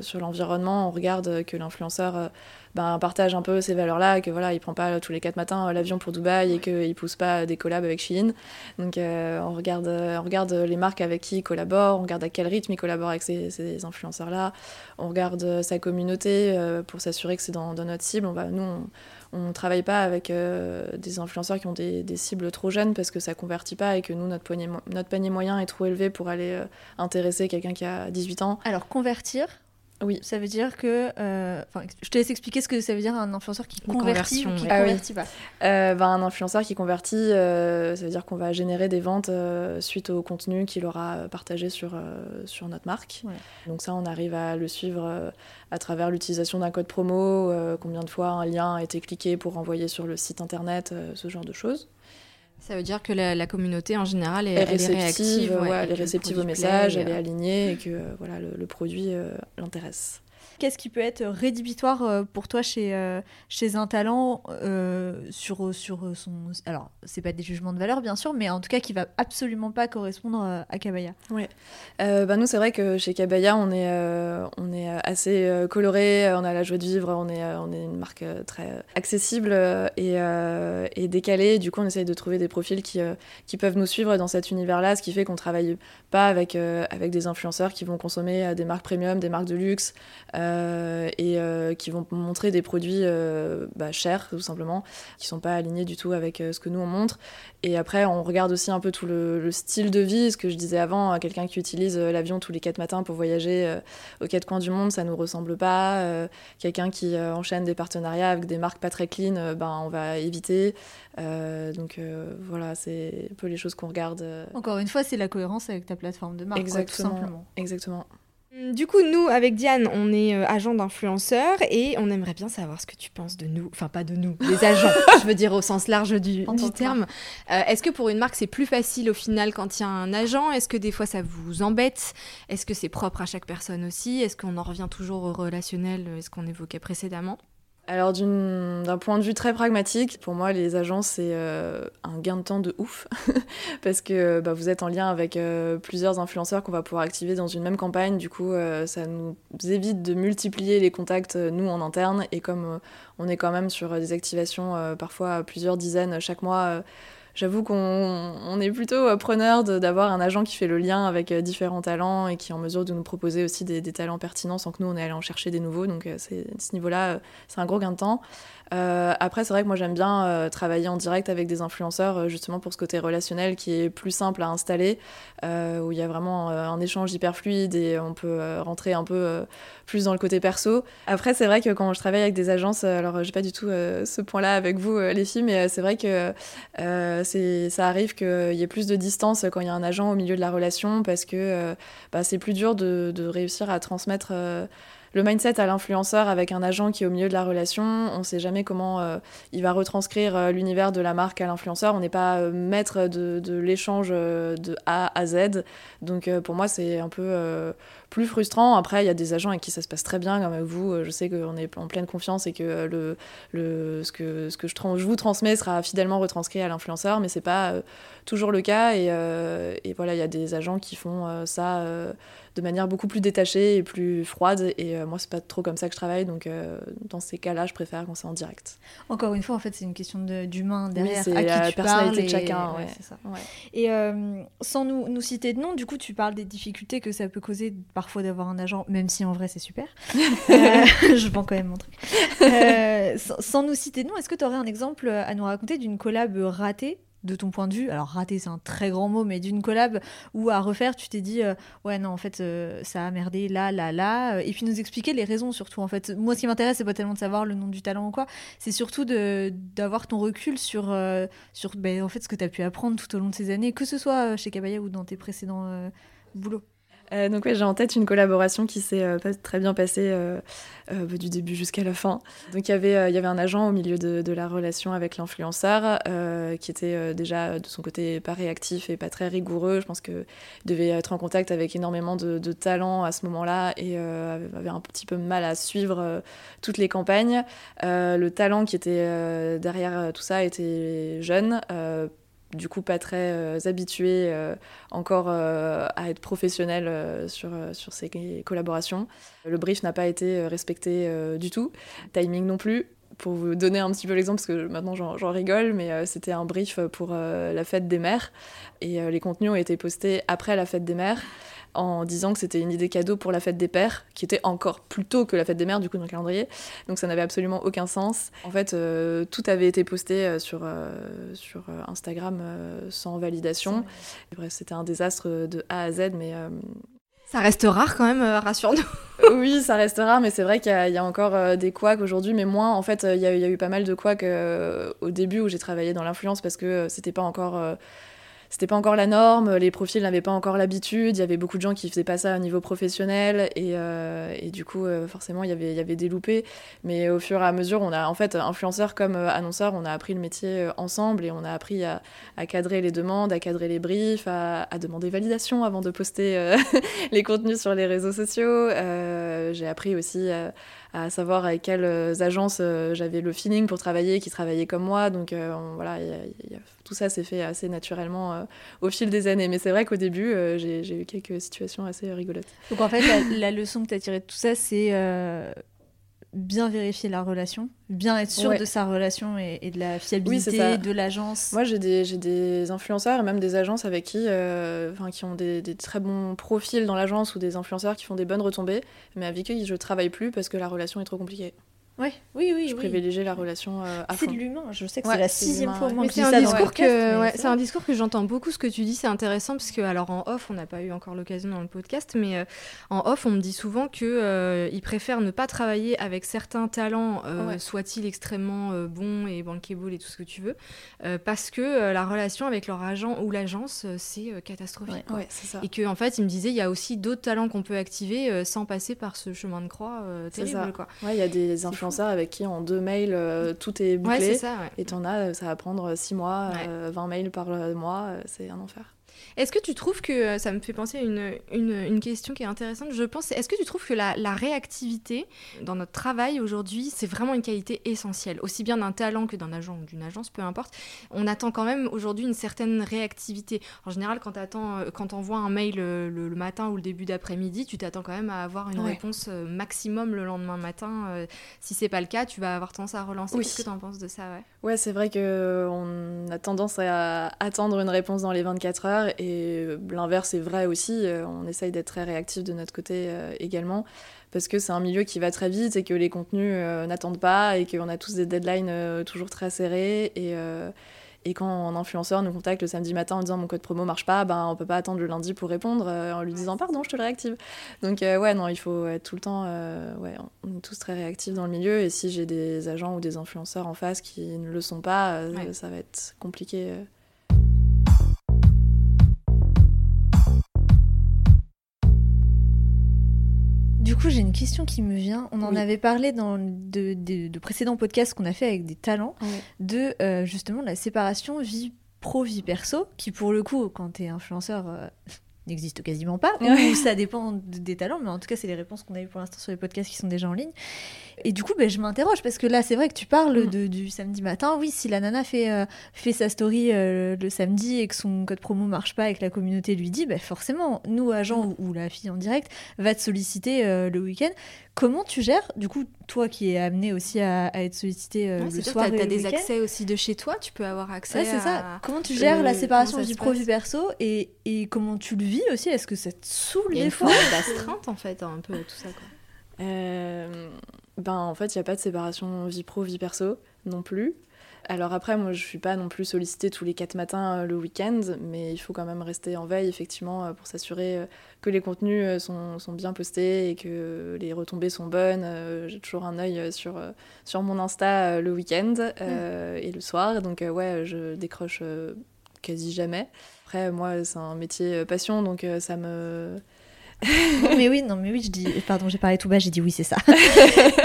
sur l'environnement, on regarde que l'influenceur ben, partage un peu ces valeurs-là, que voilà, il prend pas tous les quatre matins l'avion pour Dubaï et qu'il pousse pas des collabs avec Shein. Donc on, regarde, on regarde les marques avec qui il collabore, on regarde à quel rythme il collabore avec ces, ces influenceurs-là, on regarde sa communauté pour s'assurer que c'est dans, dans, notre cible. On va, nous, on, on ne travaille pas avec euh, des influenceurs qui ont des, cibles trop jeunes parce que ça convertit pas et que nous, notre, notre panier moyen est trop élevé pour aller euh, intéresser quelqu'un qui a 18 ans. Alors, convertir, oui. Ça veut dire que. Euh, je te laisse expliquer ce que ça veut dire un influenceur qui convertit ou qui convertit pas. Euh, bah, un influenceur qui convertit, euh, ça veut dire qu'on va générer des ventes suite au contenu qu'il aura partagé sur, sur notre marque. Donc, ça, on arrive à le suivre à travers l'utilisation d'un code promo, combien de fois un lien a été cliqué pour envoyer sur le site internet, ce genre de choses. Ça veut dire que la, communauté en général est, elle est réactive, elle est réceptive au message, elle est alignée et que voilà, le, le produit l'intéresse. Qu'est-ce qui peut être rédhibitoire euh, pour toi chez, euh, chez un talent euh, sur, sur son... Alors, c'est pas des jugements de valeur, bien sûr, mais en tout cas qui va absolument pas correspondre à Kabaya. Oui. bah nous, c'est vrai que chez Kabaya, on est, on est assez coloré, on a la joie de vivre, on est, on est une marque très accessible et, et décalée. Du coup, on essaye de trouver des profils qui, qui peuvent nous suivre dans cet univers-là, ce qui fait qu'on travaille pas avec, avec des influenceurs qui vont consommer des marques premium, des marques de luxe, et qui vont montrer des produits bah, chers, tout simplement, qui sont pas alignés du tout avec ce que nous on montre. Et après, on regarde aussi un peu tout le, style de vie, ce que je disais avant, quelqu'un qui utilise l'avion tous les quatre matins pour voyager aux quatre coins du monde, ça nous ressemble pas. quelqu'un qui enchaîne des partenariats avec des marques pas très clean, ben, on va éviter. donc voilà, c'est un peu les choses qu'on regarde. Encore une fois, c'est la cohérence avec ta plateforme de marque, Exactement. tout simplement. Exactement. Hum, du coup, nous, avec Diane, on est euh, agent d'influenceurs et on aimerait bien savoir ce que tu penses de nous. Enfin, pas de nous, des agents, je veux dire au sens large du, du terme. Euh, Est-ce que pour une marque, c'est plus facile au final quand il y a un agent? Est-ce que des fois, ça vous embête? Est-ce que c'est propre à chaque personne aussi? Est-ce qu'on en revient toujours au relationnel Est-ce qu'on évoquait précédemment? Alors d'un point de vue très pragmatique, pour moi les agences c'est euh, un gain de temps de ouf parce que bah, vous êtes en lien avec euh, plusieurs influenceurs qu'on va pouvoir activer dans une même campagne. Du coup euh, ça nous évite de multiplier les contacts nous en interne et comme on est quand même sur des activations parfois plusieurs dizaines chaque mois j'avoue qu'on est plutôt euh, preneur d'avoir un agent qui fait le lien avec euh, différents talents et qui est en mesure de nous proposer aussi des, talents pertinents sans que nous on ait allé en chercher des nouveaux. Donc euh, c'est ce niveau-là, c'est un gros gain de temps. Euh, après, c'est vrai que moi j'aime bien euh, travailler en direct avec des influenceurs euh, justement pour ce côté relationnel qui est plus simple à installer, où il y a vraiment un échange hyper fluide et on peut rentrer un peu plus dans le côté perso. Après, c'est vrai que quand je travaille avec des agences, alors j'ai pas du tout ce point-là avec vous les filles, mais c'est vrai que ça arrive qu'il y ait plus de distance quand il y a un agent au milieu de la relation parce que bah, c'est plus dur de, réussir à transmettre le mindset à l'influenceur avec un agent qui est au milieu de la relation. On ne sait jamais comment euh, il va retranscrire euh, l'univers de la marque à l'influenceur. On n'est pas euh, maître de, de l'échange de A à Z. Donc pour moi, c'est un peu plus frustrant. Après, il y a des agents avec qui ça se passe très bien, comme avec vous. Je sais qu'on est en pleine confiance et que, le, le, ce que, ce que je, je vous transmets sera fidèlement retranscrit à l'influenceur, mais c'est pas toujours le cas. Et, et voilà, il y a des agents qui font ça de manière beaucoup plus détachée et plus froide. Et euh, moi, c'est pas trop comme ça que je travaille. Donc, euh, dans ces cas-là, je préfère quand c'est en direct. Encore une fois, en fait, c'est une question d'humain derrière. c'est la personnalité de chacun. Ouais. ça. Et euh, sans nous, nous, citer de nom, du coup, tu parles des difficultés que ça peut causer parfois d'avoir un agent, même si en vrai, c'est super. je vends quand même mon truc. sans, sans, nous citer de nom, est-ce que tu aurais un exemple à nous raconter d'une collab ratée de ton point de vue, alors raté c'est un très grand mot, mais d'une collab ou à refaire, tu t'es dit euh, ouais non en fait euh, ça a merdé là là là, et puis nous expliquer les raisons surtout en fait. Moi ce qui m'intéresse c'est pas tellement de savoir le nom du talent ou quoi, c'est surtout d'avoir ton recul sur euh, sur ben, en fait ce que tu as pu apprendre tout au long de ces années, que ce soit chez Cabaya ou dans tes précédents boulots. Euh, donc oui, j'ai en tête une collaboration qui s'est euh, très bien passée euh, bah, du début jusqu'à la fin. Donc il y avait, il y avait un agent au milieu de, la relation avec l'influenceur qui était déjà de son côté pas réactif et pas très rigoureux. Je pense qu'il devait être en contact avec énormément de, de talents à ce moment-là et avait un petit peu mal à suivre toutes les campagnes. le talent qui était derrière tout ça était jeune du coup pas très euh, habitué euh, encore euh, à être professionnel sur, sur ces collaborations. Le brief n'a pas été respecté du tout, timing non plus. Pour vous donner un petit peu l'exemple, parce que maintenant j'en rigole, mais c'était un brief pour la fête des mères, et les contenus ont été postés après la fête des mères en disant que c'était une idée cadeau pour la fête des pères, qui était encore plus tôt que la fête des mères, du coup, dans le calendrier. Donc ça n'avait absolument aucun sens. En fait, euh, tout avait été posté euh, sur, euh, sur Instagram sans validation. Bref, c'était un désastre de A à Z, mais... Ça reste rare quand même, rassure-nous. oui, ça reste rare, mais c'est vrai qu'il y, a encore des couacs aujourd'hui, mais moins. En fait, il y, a eu pas mal de couacs au début où j'ai travaillé dans l'influence parce que c'était pas encore c'était pas encore la norme, les profils n'avaient pas encore l'habitude, il y avait beaucoup de gens qui faisaient pas ça au niveau professionnel et, euh, et du coup euh, forcément il y avait y avait des loupés mais au fur et à mesure on a en fait influenceur comme euh, annonceur on a appris le métier ensemble et on a appris à, cadrer les demandes, à cadrer les briefs, à, à demander validation avant de poster les contenus sur les réseaux sociaux. J'ai appris aussi à savoir avec quelles agences j'avais le feeling pour travailler, qui travaillaient comme moi. Donc voilà, tout ça s'est fait assez naturellement au fil des années. Mais c'est vrai qu'au début, j'ai eu quelques situations assez rigolotes. Donc en fait, la, leçon que tu as tirée de tout ça, c'est bien vérifier la relation, bien être sûr de sa relation et, de la fiabilité de l'agence. Moi, j'ai des, des, influenceurs et même des agences avec qui, euh, qui ont des, des, très bons profils dans l'agence ou des influenceurs qui font des bonnes retombées, mais avec qui je travaille plus parce que la relation est trop compliquée. Ouais, oui, oui. Je privilégie la relation euh, à C'est de l'humain. Je sais que c'est la sixième fois que c'est un, discours que, c'est un discours que j'entends beaucoup. Ce que tu dis, c'est intéressant parce que, alors en off, on n'a pas eu encore l'occasion dans le podcast, mais euh, en off, on me dit souvent que euh, ils préfèrent ne pas travailler avec certains talents, soient-ils extrêmement bons et bankable et tout ce que tu veux, parce que la relation avec leur agent ou l'agence, c'est catastrophique. Ça. Et que en fait, il me disait, il y a aussi d'autres talents qu'on peut activer sans passer par ce chemin de croix terrible. Quoi. Ouais, il y a des influenceurs avec qui en deux mails euh, tout est bouclé. ça, Et t'en as, ça va prendre six mois, 20 euh, mails par mois, euh, c'est un enfer. Est-ce que tu trouves que, euh, ça me fait penser à une, une, question qui est intéressante, je pense, est-ce que tu trouves que la, réactivité dans notre travail aujourd'hui, c'est vraiment une qualité essentielle, aussi bien d'un talent que d'un agent ou d'une agence, peu importe. On attend quand même aujourd'hui une certaine réactivité. En général, quand euh, tu envoies un mail euh, le, matin ou le début d'après-midi, tu t'attends quand même à avoir une réponse maximum le lendemain matin. si c'est pas le cas, tu vas avoir tendance à relancer. Qu'est-ce que tu en penses de ça Ouais, ouais c'est vrai qu'on a tendance à attendre une réponse dans les 24 heures et l'inverse est vrai aussi, euh, on essaye d'être très réactif de notre côté euh, également, parce que c'est un milieu qui va très vite et que les contenus euh, n'attendent pas et qu'on a tous des deadlines toujours très serrés. Et, et quand un influenceur nous contacte le samedi matin en disant mon code promo marche pas, ben on peut pas attendre le lundi pour répondre en lui disant pardon, je te le réactive. Donc ouais, non, il faut être tout le temps, ouais, on est tous très réactifs dans le milieu et si j'ai des agents ou des influenceurs en face qui ne le sont pas, ça va être compliqué. Coup, j'ai une question qui me vient. On en avait parlé dans de, précédents podcasts qu'on a fait avec des talents, de euh, justement la séparation vie pro-vie perso, qui pour le coup, quand tu es influenceur, euh, n'existe quasiment pas, ou ça dépend des talents, mais en tout cas, c'est les réponses qu'on a eues pour l'instant sur les podcasts qui sont déjà en ligne. Et du coup, ben, je m'interroge parce que là, c'est vrai que tu parles mm. de, du samedi matin. Oui, si la nana fait, euh, fait sa story euh, le samedi et que son code promo marche pas et que la communauté lui dit, ben, forcément, nous, agents mm. ou, la fille en direct, va te solliciter euh, le week-end. Comment tu gères, du coup, toi qui es amené aussi à, être sollicité le soir Tu as, des accès aussi de chez toi, tu peux avoir accès c'est ça. Comment tu gères la séparation vie pro-vie perso et, et, comment tu le vis aussi? Est-ce que ça te saoule des fois? d'astreinte en fait, un peu tout ça. Quoi. Ben en fait, il n'y a pas de séparation vie pro, vie perso non plus. Alors après, moi, je suis pas non plus sollicitée tous les quatre matins euh, le week-end, mais il faut quand même rester en veille, effectivement, euh, pour s'assurer euh, que les contenus sont, sont, bien postés et que les retombées sont bonnes. J'ai toujours un œil sur, sur mon Insta le week-end mm. et le soir, donc ouais, je décroche quasi jamais. Après, moi, c'est un métier passion, donc ça me mais oui, non, mais oui, je dis, pardon, j'ai parlé tout bas, j'ai dit oui, c'est ça.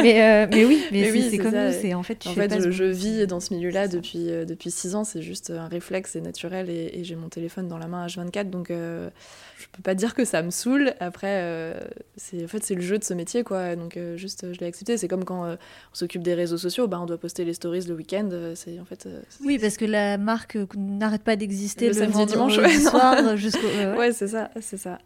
mais, euh, mais oui, mais, c'est comme nous, c'est en fait. en fait, je, vis dans ce milieu-là depuis euh, depuis six ans, c'est juste un réflexe, c'est naturel, et, j'ai mon téléphone dans la main H24, donc euh, je peux pas dire que ça me saoule. Après, c'est en fait c'est le jeu de ce métier, quoi. Donc juste, je l'ai accepté. C'est comme quand on s'occupe des réseaux sociaux, bah on doit poster les stories le week-end. c'est en fait. oui, parce que la marque n'arrête pas d'exister le, samedi dimanche, ouais, soir jusqu'au. ouais c'est ça, c'est ça.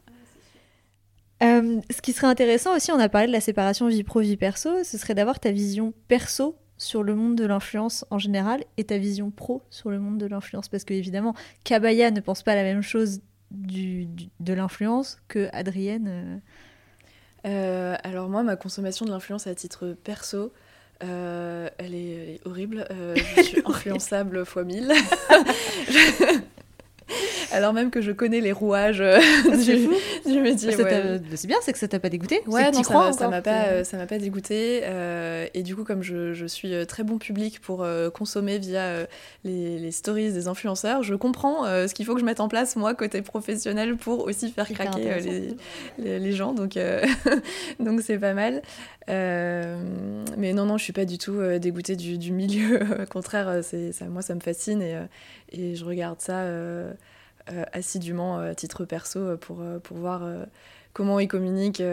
Euh, ce qui serait intéressant aussi, on a parlé de la séparation vie pro-vie perso, ce serait d'avoir ta vision perso sur le monde de l'influence en général et ta vision pro sur le monde de l'influence. Parce que évidemment, Kabaya ne pense pas la même chose du, de l'influence que Adrienne. Euh. Euh, alors moi, ma consommation de l'influence à titre perso, elle est, elle, est, horrible. je suis influençable fois 1000. alors même que je connais les rouages euh, du, métier. C'est bien, c'est que ça t'a pas dégoûté. Ouais, non, crois, ça m'a pas, euh, ça m'a pas dégoûté. Euh, et du coup, comme je, je, suis très bon public pour consommer via les, les, stories des influenceurs, je comprends ce qu'il faut que je mette en place moi côté professionnel pour aussi faire craquer les, les, gens. Donc, donc c'est pas mal. mais non, non, je suis pas du tout dégoûtée du, du milieu. Au contraire, c'est ça, moi, ça me fascine et, et je regarde ça. Euh, assidûment à titre perso pour, pour voir comment ils communiquent,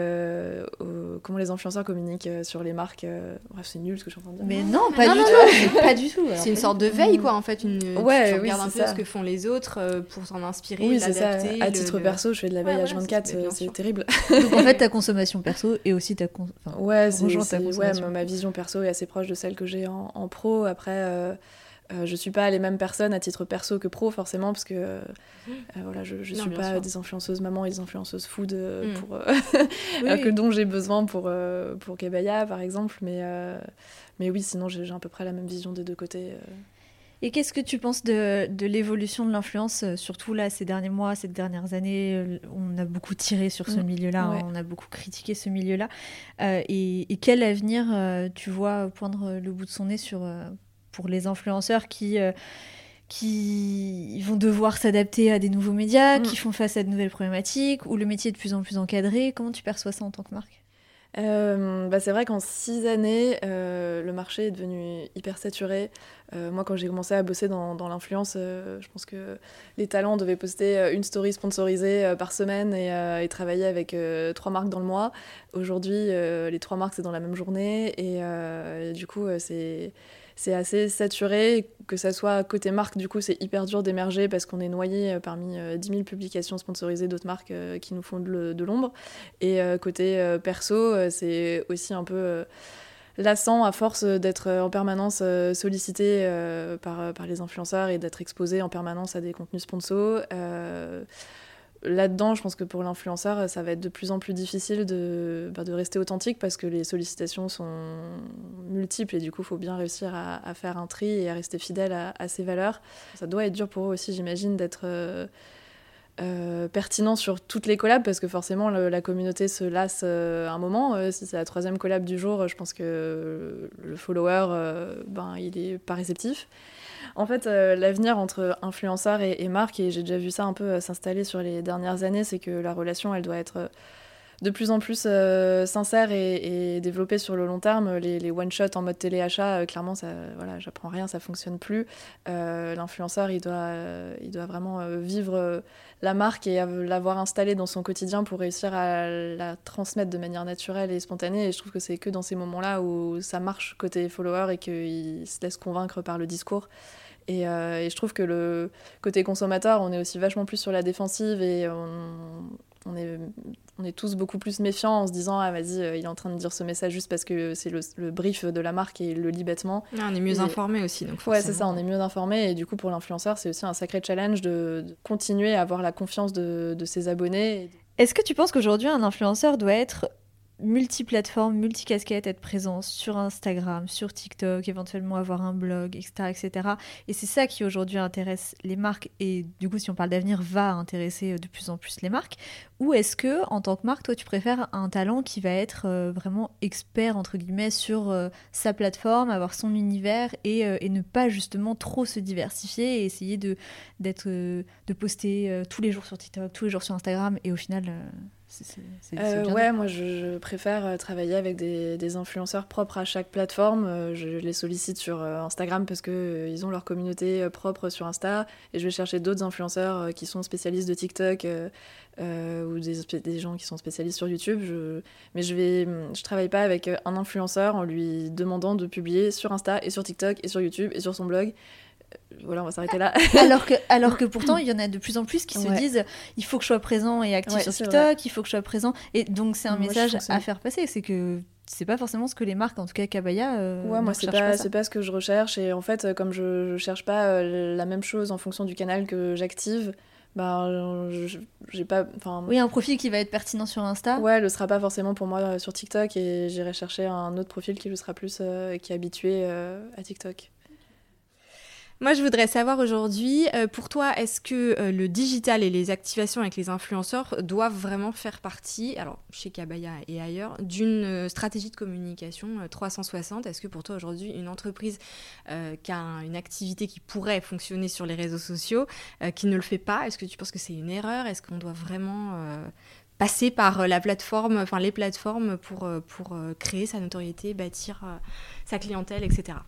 comment les influenceurs communiquent sur les marques. bref, c'est nul ce que je suis en train de dire. Mais non, pas du tout. pas du tout. C'est une sorte de veille, quoi, en fait. Une, ouais, tu regardes un peu ce que font les autres pour s'en inspirer, oui, ça. À titre perso, je fais de la veille à 24, c'est terrible. Donc en fait, ta consommation perso et aussi ta, ouais, ta ouais, ma vision perso est assez proche de celle que j'ai en, en, pro. Après, euh, je suis pas les mêmes personnes à titre perso que pro forcément parce que euh, voilà je, je suis pas des influenceuses maman et des influenceuses food euh, mm. pour que dont j'ai besoin pour pour Kebaya par exemple mais mais oui sinon j'ai à peu près la même vision des deux côtés et qu'est-ce que tu penses de, l'évolution de l'influence, surtout là ces derniers mois, ces dernières années On a beaucoup tiré sur ce mm. milieu-là, on a beaucoup critiqué ce milieu-là. et, et, quel avenir tu vois poindre le bout de son nez sur, pour les influenceurs qui, euh, qui vont devoir s'adapter à des nouveaux médias, mm. qui font face à de nouvelles problématiques, où le métier est de plus en plus encadré. Comment tu perçois ça en tant que marque? Euh, bah c'est vrai qu'en six années, euh, le marché est devenu hyper saturé. moi, quand j'ai commencé à bosser dans, dans l'influence, je pense que les talents devaient poster une story sponsorisée par semaine et, et travailler avec trois marques dans le mois. Aujourd'hui, les trois marques, c'est dans la même journée. et du coup, c'est c'est assez saturé. Que ça soit côté marque, du coup, c'est hyper dur d'émerger parce qu'on est noyé euh, parmi 10 euh, 000 publications sponsorisées d'autres marques euh, qui nous font de l'ombre. Et côté perso, c'est aussi un peu lassant à force d'être en permanence sollicité par, par les influenceurs et d'être exposé en permanence à des contenus sponsors là-dedans, je pense que pour l'influenceur, ça va être de plus en plus difficile de, bah, de rester authentique parce que les sollicitations sont multiples et du coup, il faut bien réussir à, faire un tri et à rester fidèle à, ses valeurs. Ça doit être dur pour eux aussi, j'imagine, d'être euh, euh, pertinent sur toutes les collabs parce que forcément, la communauté se lasse euh, un moment. si c'est la troisième collab du jour, je pense que le follower, ben, il est pas réceptif. En fait, euh, l'avenir entre influenceur et, et marque, et j'ai déjà vu ça un peu euh, s'installer sur les dernières années, c'est que la relation, elle doit être euh, de plus en plus sincère et, développée sur le long terme. Les, one-shots en mode téléachat, clairement, voilà, j'apprends rien, ça fonctionne plus. L'influenceur, il doit, il doit vraiment vivre la marque et l'avoir installée dans son quotidien pour réussir à la transmettre de manière naturelle et spontanée. Et je trouve que c'est que dans ces moments-là où ça marche côté follower et qu'il se laisse convaincre par le discours. Euh, et, je trouve que le côté consommateur, on est aussi vachement plus sur la défensive et on, est, on est tous beaucoup plus méfiants en se disant Ah, vas-y, euh, il est en train de dire ce message juste parce que c'est le, brief de la marque et il le lit bêtement. on est mieux informé aussi. Donc ouais, c'est ça, on est mieux informé. Et du coup, pour l'influenceur, c'est aussi un sacré challenge de, continuer à avoir la confiance de, de ses abonnés. Est-ce que tu penses qu'aujourd'hui, un influenceur doit être multiplateforme, multicasquette, être présent sur Instagram, sur TikTok, éventuellement avoir un blog, etc. etc. Et c'est ça qui aujourd'hui intéresse les marques et du coup, si on parle d'avenir, va intéresser euh, de plus en plus les marques. Ou est-ce que, en tant que marque, toi, tu préfères un talent qui va être euh, vraiment expert, entre guillemets, sur euh, sa plateforme, avoir son univers et, ne pas justement trop se diversifier et essayer de, de poster tous les jours sur TikTok, tous les jours sur Instagram et au final euh, ouais, moi je, préfère euh, travailler avec des, influenceurs propres à chaque plateforme. Euh, je les sollicite sur Instagram parce qu'ils ils ont leur communauté propre sur Insta et je vais chercher d'autres influenceurs qui sont spécialistes de TikTok ou des, des, gens qui sont spécialistes sur YouTube. Je, mais je vais, je travaille pas avec un influenceur en lui demandant de publier sur Insta et sur TikTok et sur YouTube et sur son blog voilà, on va s'arrêter là. alors, que, alors que pourtant, il y en a de plus en plus qui se disent il faut que je sois présent et actif sur TikTok, il faut que je sois présent. Et donc, c'est un message à faire passer. C'est que c'est pas forcément ce que les marques, en tout cas Kabaya. Euh, ouais, moi, c'est pas, pas, ce que je recherche. Et en fait, comme je, je cherche pas euh, la même chose en fonction du canal que j'active, bah, j'ai pas. Oui, un profil qui va être pertinent sur Insta. Ouais, le sera pas forcément pour moi euh, sur TikTok et j'irai chercher un autre profil qui le sera plus, qui est habitué à TikTok. Moi, je voudrais savoir aujourd'hui, euh, pour toi, est-ce que euh, le digital et les activations avec les influenceurs doivent vraiment faire partie, alors chez Kabaya et ailleurs, d'une euh, stratégie de communication 360 Est-ce que pour toi aujourd'hui, une entreprise qui a une activité qui pourrait fonctionner sur les réseaux sociaux, qui ne le fait pas, est-ce que tu penses que c'est une erreur? Est-ce qu'on doit vraiment passer par la plateforme, enfin les plateformes pour, pour créer sa notoriété, bâtir sa clientèle, etc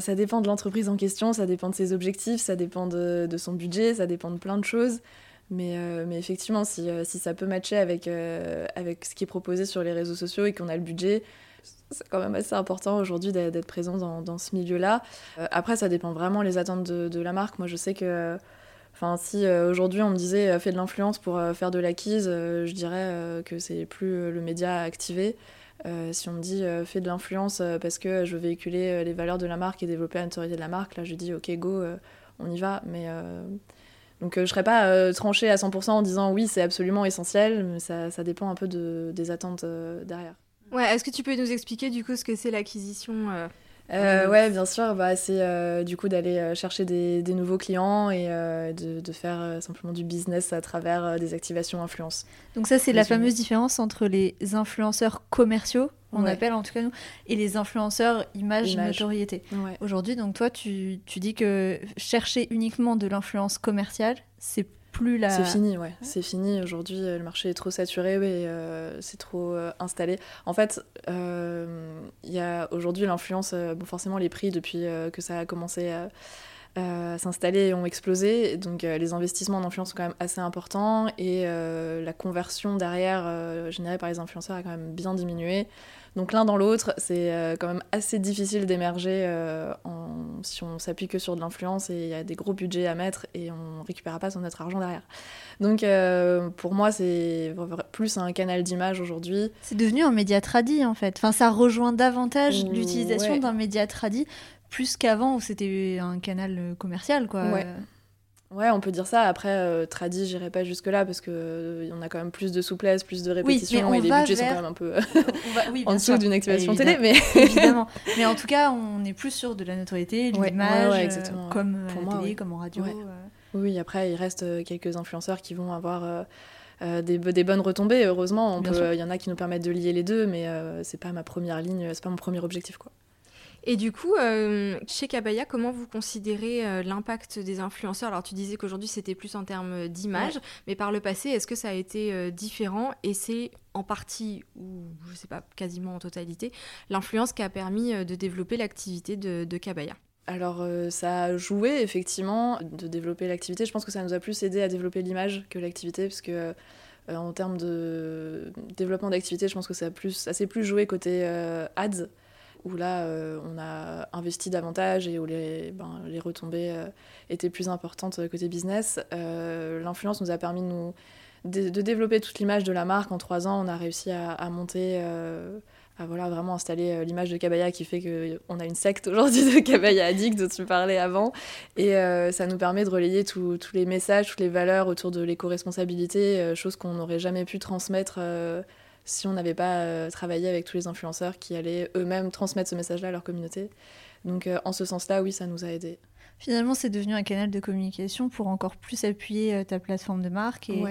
ça dépend de l'entreprise en question, ça dépend de ses objectifs, ça dépend de, son budget, ça dépend de plein de choses. Mais, mais effectivement, si, si, ça peut matcher avec, ce qui est proposé sur les réseaux sociaux et qu'on a le budget, c'est quand même assez important aujourd'hui d'être présent dans, ce milieu-là. après, ça dépend vraiment les attentes de, la marque. Moi, je sais que Enfin, si euh, aujourd'hui on me disait euh, fais de l'influence pour euh, faire de l'acquise, je dirais que c'est plus le média à activer. Si on me dit fais de l'influence parce que je veux véhiculer les valeurs de la marque et développer la notoriété de la marque, là je dis ok go, on y va. Mais donc je serais pas tranchée à 100% en disant oui c'est absolument essentiel, mais ça, ça, dépend un peu de, des attentes derrière. Ouais, est-ce que tu peux nous expliquer du coup ce que c'est l'acquisition euh, ouais, bien sûr, bah, c'est euh, du coup d'aller euh, chercher des, des, nouveaux clients et euh, de, de, faire simplement du business à travers des activations influence. Donc ça, c'est la fameuse différence entre les influenceurs commerciaux, on appelle en tout cas nous, et les influenceurs image, notoriété. Aujourd'hui, donc toi, tu, tu dis que chercher uniquement de l'influence commerciale, c'est c'est fini, ouais. C'est fini. Aujourd'hui, euh, le marché est trop saturé et euh, c'est trop euh, installé. En fait, il y a aujourd'hui l'influence, bon, forcément, les prix, depuis que ça a commencé à s'installer, ont explosé. Donc, les investissements en influence sont quand même assez importants et la conversion derrière, générée par les influenceurs, a quand même bien diminué. Donc l'un dans l'autre, c'est euh, quand même assez difficile d'émerger euh, si on s'appuie que sur de l'influence et il y a des gros budgets à mettre et on récupérera pas son notre argent derrière. Donc euh, pour moi, c'est plus un canal d'image aujourd'hui. C'est devenu un média tradi en fait. Enfin, ça rejoint davantage l'utilisation d'un média tradi plus qu'avant où c'était un canal commercial quoi. Ouais. Ouais, on peut dire ça. Après, euh, tradi, j'irai pas jusque-là parce qu'il euh, y en a quand même plus de souplesse, plus de répétition et les budgets sont quand même un peu en dessous d'une activation télé. Mais... Évidemment. Mais en tout cas, on est plus sur de la notoriété, de l'image, comme à la télé, comme en radio. Euh. Oui, après, il reste quelques influenceurs qui vont avoir. des, des, bonnes retombées, heureusement. Il y en a qui nous permettent de lier les deux, mais c'est pas ma première ligne, c'est pas mon premier objectif. quoi. Et du coup, euh, chez Kabaya, comment vous considérez euh, l'impact des influenceurs? Alors, tu disais qu'aujourd'hui, c'était plus en termes d'image, mais par le passé, est-ce que ça a été euh, différent? Et c'est en partie, ou je sais pas, quasiment en totalité, l'influence qui a permis de développer l'activité de, de Kabaya alors ça a joué effectivement de développer l'activité. Je pense que ça nous a plus aidé à développer l'image que l'activité, parce que en termes de développement d'activité, je pense que ça a plus, ça s'est plus joué côté ads où là, euh, on a investi davantage et où les, ben, retombées euh, étaient plus importantes côté business. Euh, l'influence nous a permis de, développer toute l'image de la marque. En trois ans, on a réussi à, monter, à voilà, vraiment installer l'image de Cabaya qui fait qu'on a une secte aujourd'hui de Cabaya Addict dont tu parlais avant. Et ça nous permet de relayer tous les messages, toutes les valeurs autour de l'éco-responsabilité, chose qu'on n'aurait jamais pu transmettre si on n'avait pas euh, travaillé avec tous les influenceurs qui allaient eux-mêmes transmettre ce message-là à leur communauté. Donc euh, en ce sens-là, oui, ça nous a aidés. Finalement, c'est devenu un canal de communication pour encore plus appuyer euh, ta plateforme de marque et,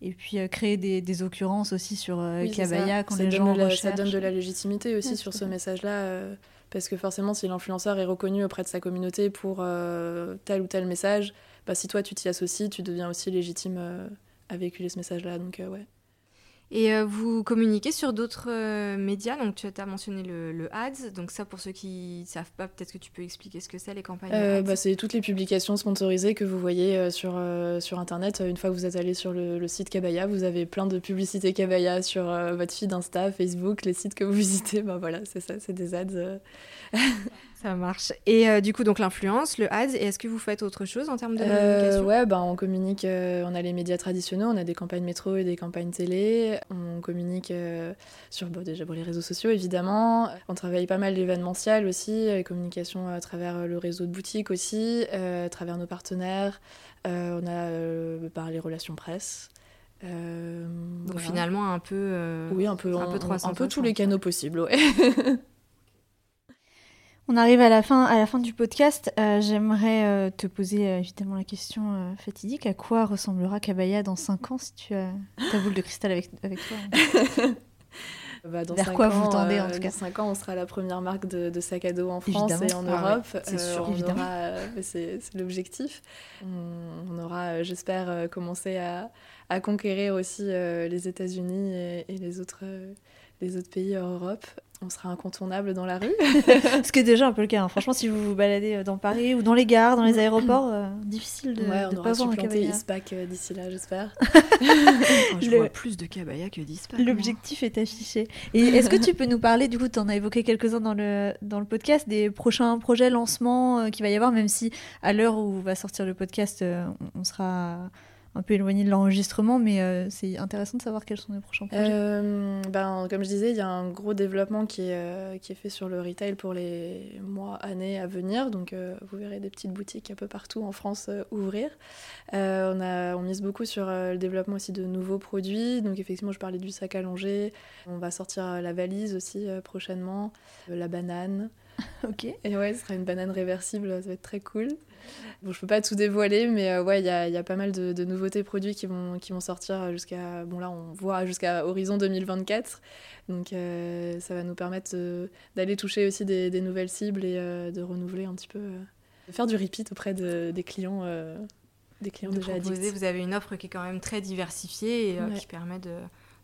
et puis créer des, des, occurrences aussi sur Kabaya quand les gens. Ça donne de la légitimité aussi sur ce message-là. parce que forcément, si l'influenceur est reconnu auprès de sa communauté pour tel ou tel message, bah, si toi tu t'y associes, tu deviens aussi légitime à véhiculer ce message-là. Donc ouais. Et euh, vous communiquez sur d'autres euh, médias, donc tu as mentionné le, ads, donc ça pour ceux qui ne savent pas, peut-être que tu peux expliquer ce que c'est les campagnes euh, bah, C'est toutes les publications sponsorisées que vous voyez sur, sur Internet. Une fois que vous êtes allé sur le, site Kabaya, vous avez plein de publicités Kabaya sur votre feed Insta, Facebook, les sites que vous visitez, bah voilà, c'est ça, c'est des ads. Ça marche. Et euh, du coup, donc l'influence, le ads, et est-ce que vous faites autre chose en termes de euh, communication? Ouais, bah, on communique, euh, on a les médias traditionnels, on a des campagnes métro et des campagnes télé. On communique sur bah, déjà les réseaux sociaux, évidemment. On travaille pas mal l'événementiel aussi, les communications à travers le réseau de boutiques aussi, à travers nos partenaires. on a bah, les relations presse. Donc finalement un peu oui un peu un, peu, un peu tous les canaux possibles ouais On arrive à la fin, à la fin du podcast. Euh, j'aimerais euh, te poser euh, évidemment la question fatidique. À quoi ressemblera Kabaya dans 5 ans si tu as ta boule de cristal avec, avec toi bah, dans Vers quoi ans, vous tendez en tout cas Dans 5 ans, on sera la première marque de, sac à dos en France et en ah Europe. c'est sûr, évidemment. c'est l'objectif. On, aura, j'espère, commencé à, conquérir aussi les États-Unis et, les autres les autres pays en Europe. On sera incontournable dans la rue. Ce qui est déjà un peu le cas. Hein. Franchement, si vous vous baladez dans Paris ou dans les gares, dans les aéroports, difficile de, ouais, on de aura pas voir un cabaya. d'ici là, j'espère. Oh, je Le- vois plus de cabaya que d'ISPAC. L'objectif est affiché. Et est-ce que tu peux nous parler, du coup, tu en as évoqué quelques-uns dans le, dans le podcast, des prochains projets, lancements euh, qu'il va y avoir, même si à l'heure où va sortir le podcast, euh, on, on sera un peu éloigné de l'enregistrement, mais euh, c'est intéressant de savoir quels sont les prochains projets. Euh, ben, comme je disais, il y a un gros développement qui est, euh, qui est fait sur le retail pour les mois, années à venir. Donc, vous verrez des petites boutiques un peu partout en France ouvrir. On, a, on mise beaucoup sur le développement aussi de nouveaux produits. Donc, effectivement, je parlais du sac allongé. On va sortir la valise aussi prochainement, la banane. ok. Et ouais, ce sera une banane réversible, ça va être très cool. Bon, je peux pas tout dévoiler, mais euh, ouais, il y y a pas mal de, de nouveautés produits qui vont, qui vont sortir jusqu'à. Bon, là, on voit jusqu'à horizon 2024. Donc, euh, ça va nous permettre d'aller toucher aussi des, des nouvelles cibles et euh, de renouveler un petit peu. euh, de faire du repeat auprès de- des clients, euh, des clients de déjà proposer, addicts. vous avez une offre qui est quand même très diversifiée et euh, Ouais. qui permet de,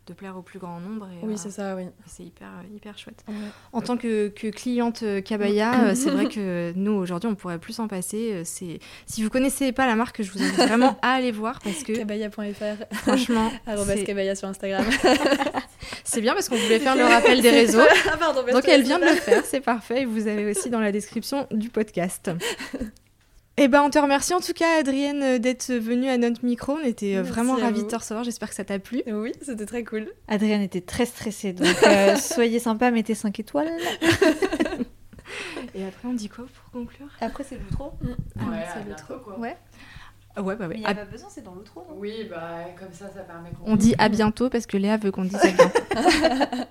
de plaire au plus grand nombre. Et, Oui, euh, c'est ça, oui. c'est hyper, hyper chouette. Ouais. En tant que, que cliente euh, Cabaya, euh, c'est vrai que nous, aujourd'hui, on pourrait plus s'en passer. Euh, C'est... Si vous connaissez pas la marque, je vous invite vraiment à aller voir parce que, Cabaya.fr, franchement, cabaya sur Instagram. c'est bien parce qu'on voulait faire le rappel des réseaux. ah, pardon, Donc elle vient de le faire, c'est parfait. Et vous avez aussi dans la description du podcast. Eh ben, on te remercie en tout cas, Adrienne, d'être venue à notre micro. On était euh, Merci vraiment à ravis de te recevoir. J'espère que ça t'a plu. Oui, c'était très cool. Adrienne était très stressée, donc euh, soyez sympa, mettez 5 étoiles. Et après, on dit quoi pour conclure? Après, c'est l'outro. Ah, Ouais, c'est à trop. quoi. Ouais. Ah Ouais, bah ouais. Mais il À- n'y a pas besoin, c'est dans l'outro. non Oui, bah comme ça, ça permet qu'on. On dit à bientôt parce que Léa veut qu'on dise à bientôt.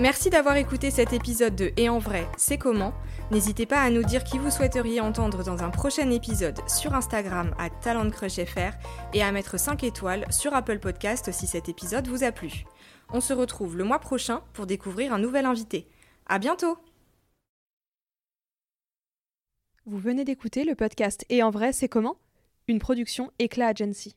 Merci d'avoir écouté cet épisode de Et en vrai, c'est comment? N'hésitez pas à nous dire qui vous souhaiteriez entendre dans un prochain épisode sur Instagram à talentcrushfr et à mettre 5 étoiles sur Apple Podcast si cet épisode vous a plu. On se retrouve le mois prochain pour découvrir un nouvel invité. À bientôt Vous venez d'écouter le podcast Et en vrai, c'est comment? Une production Éclat Agency.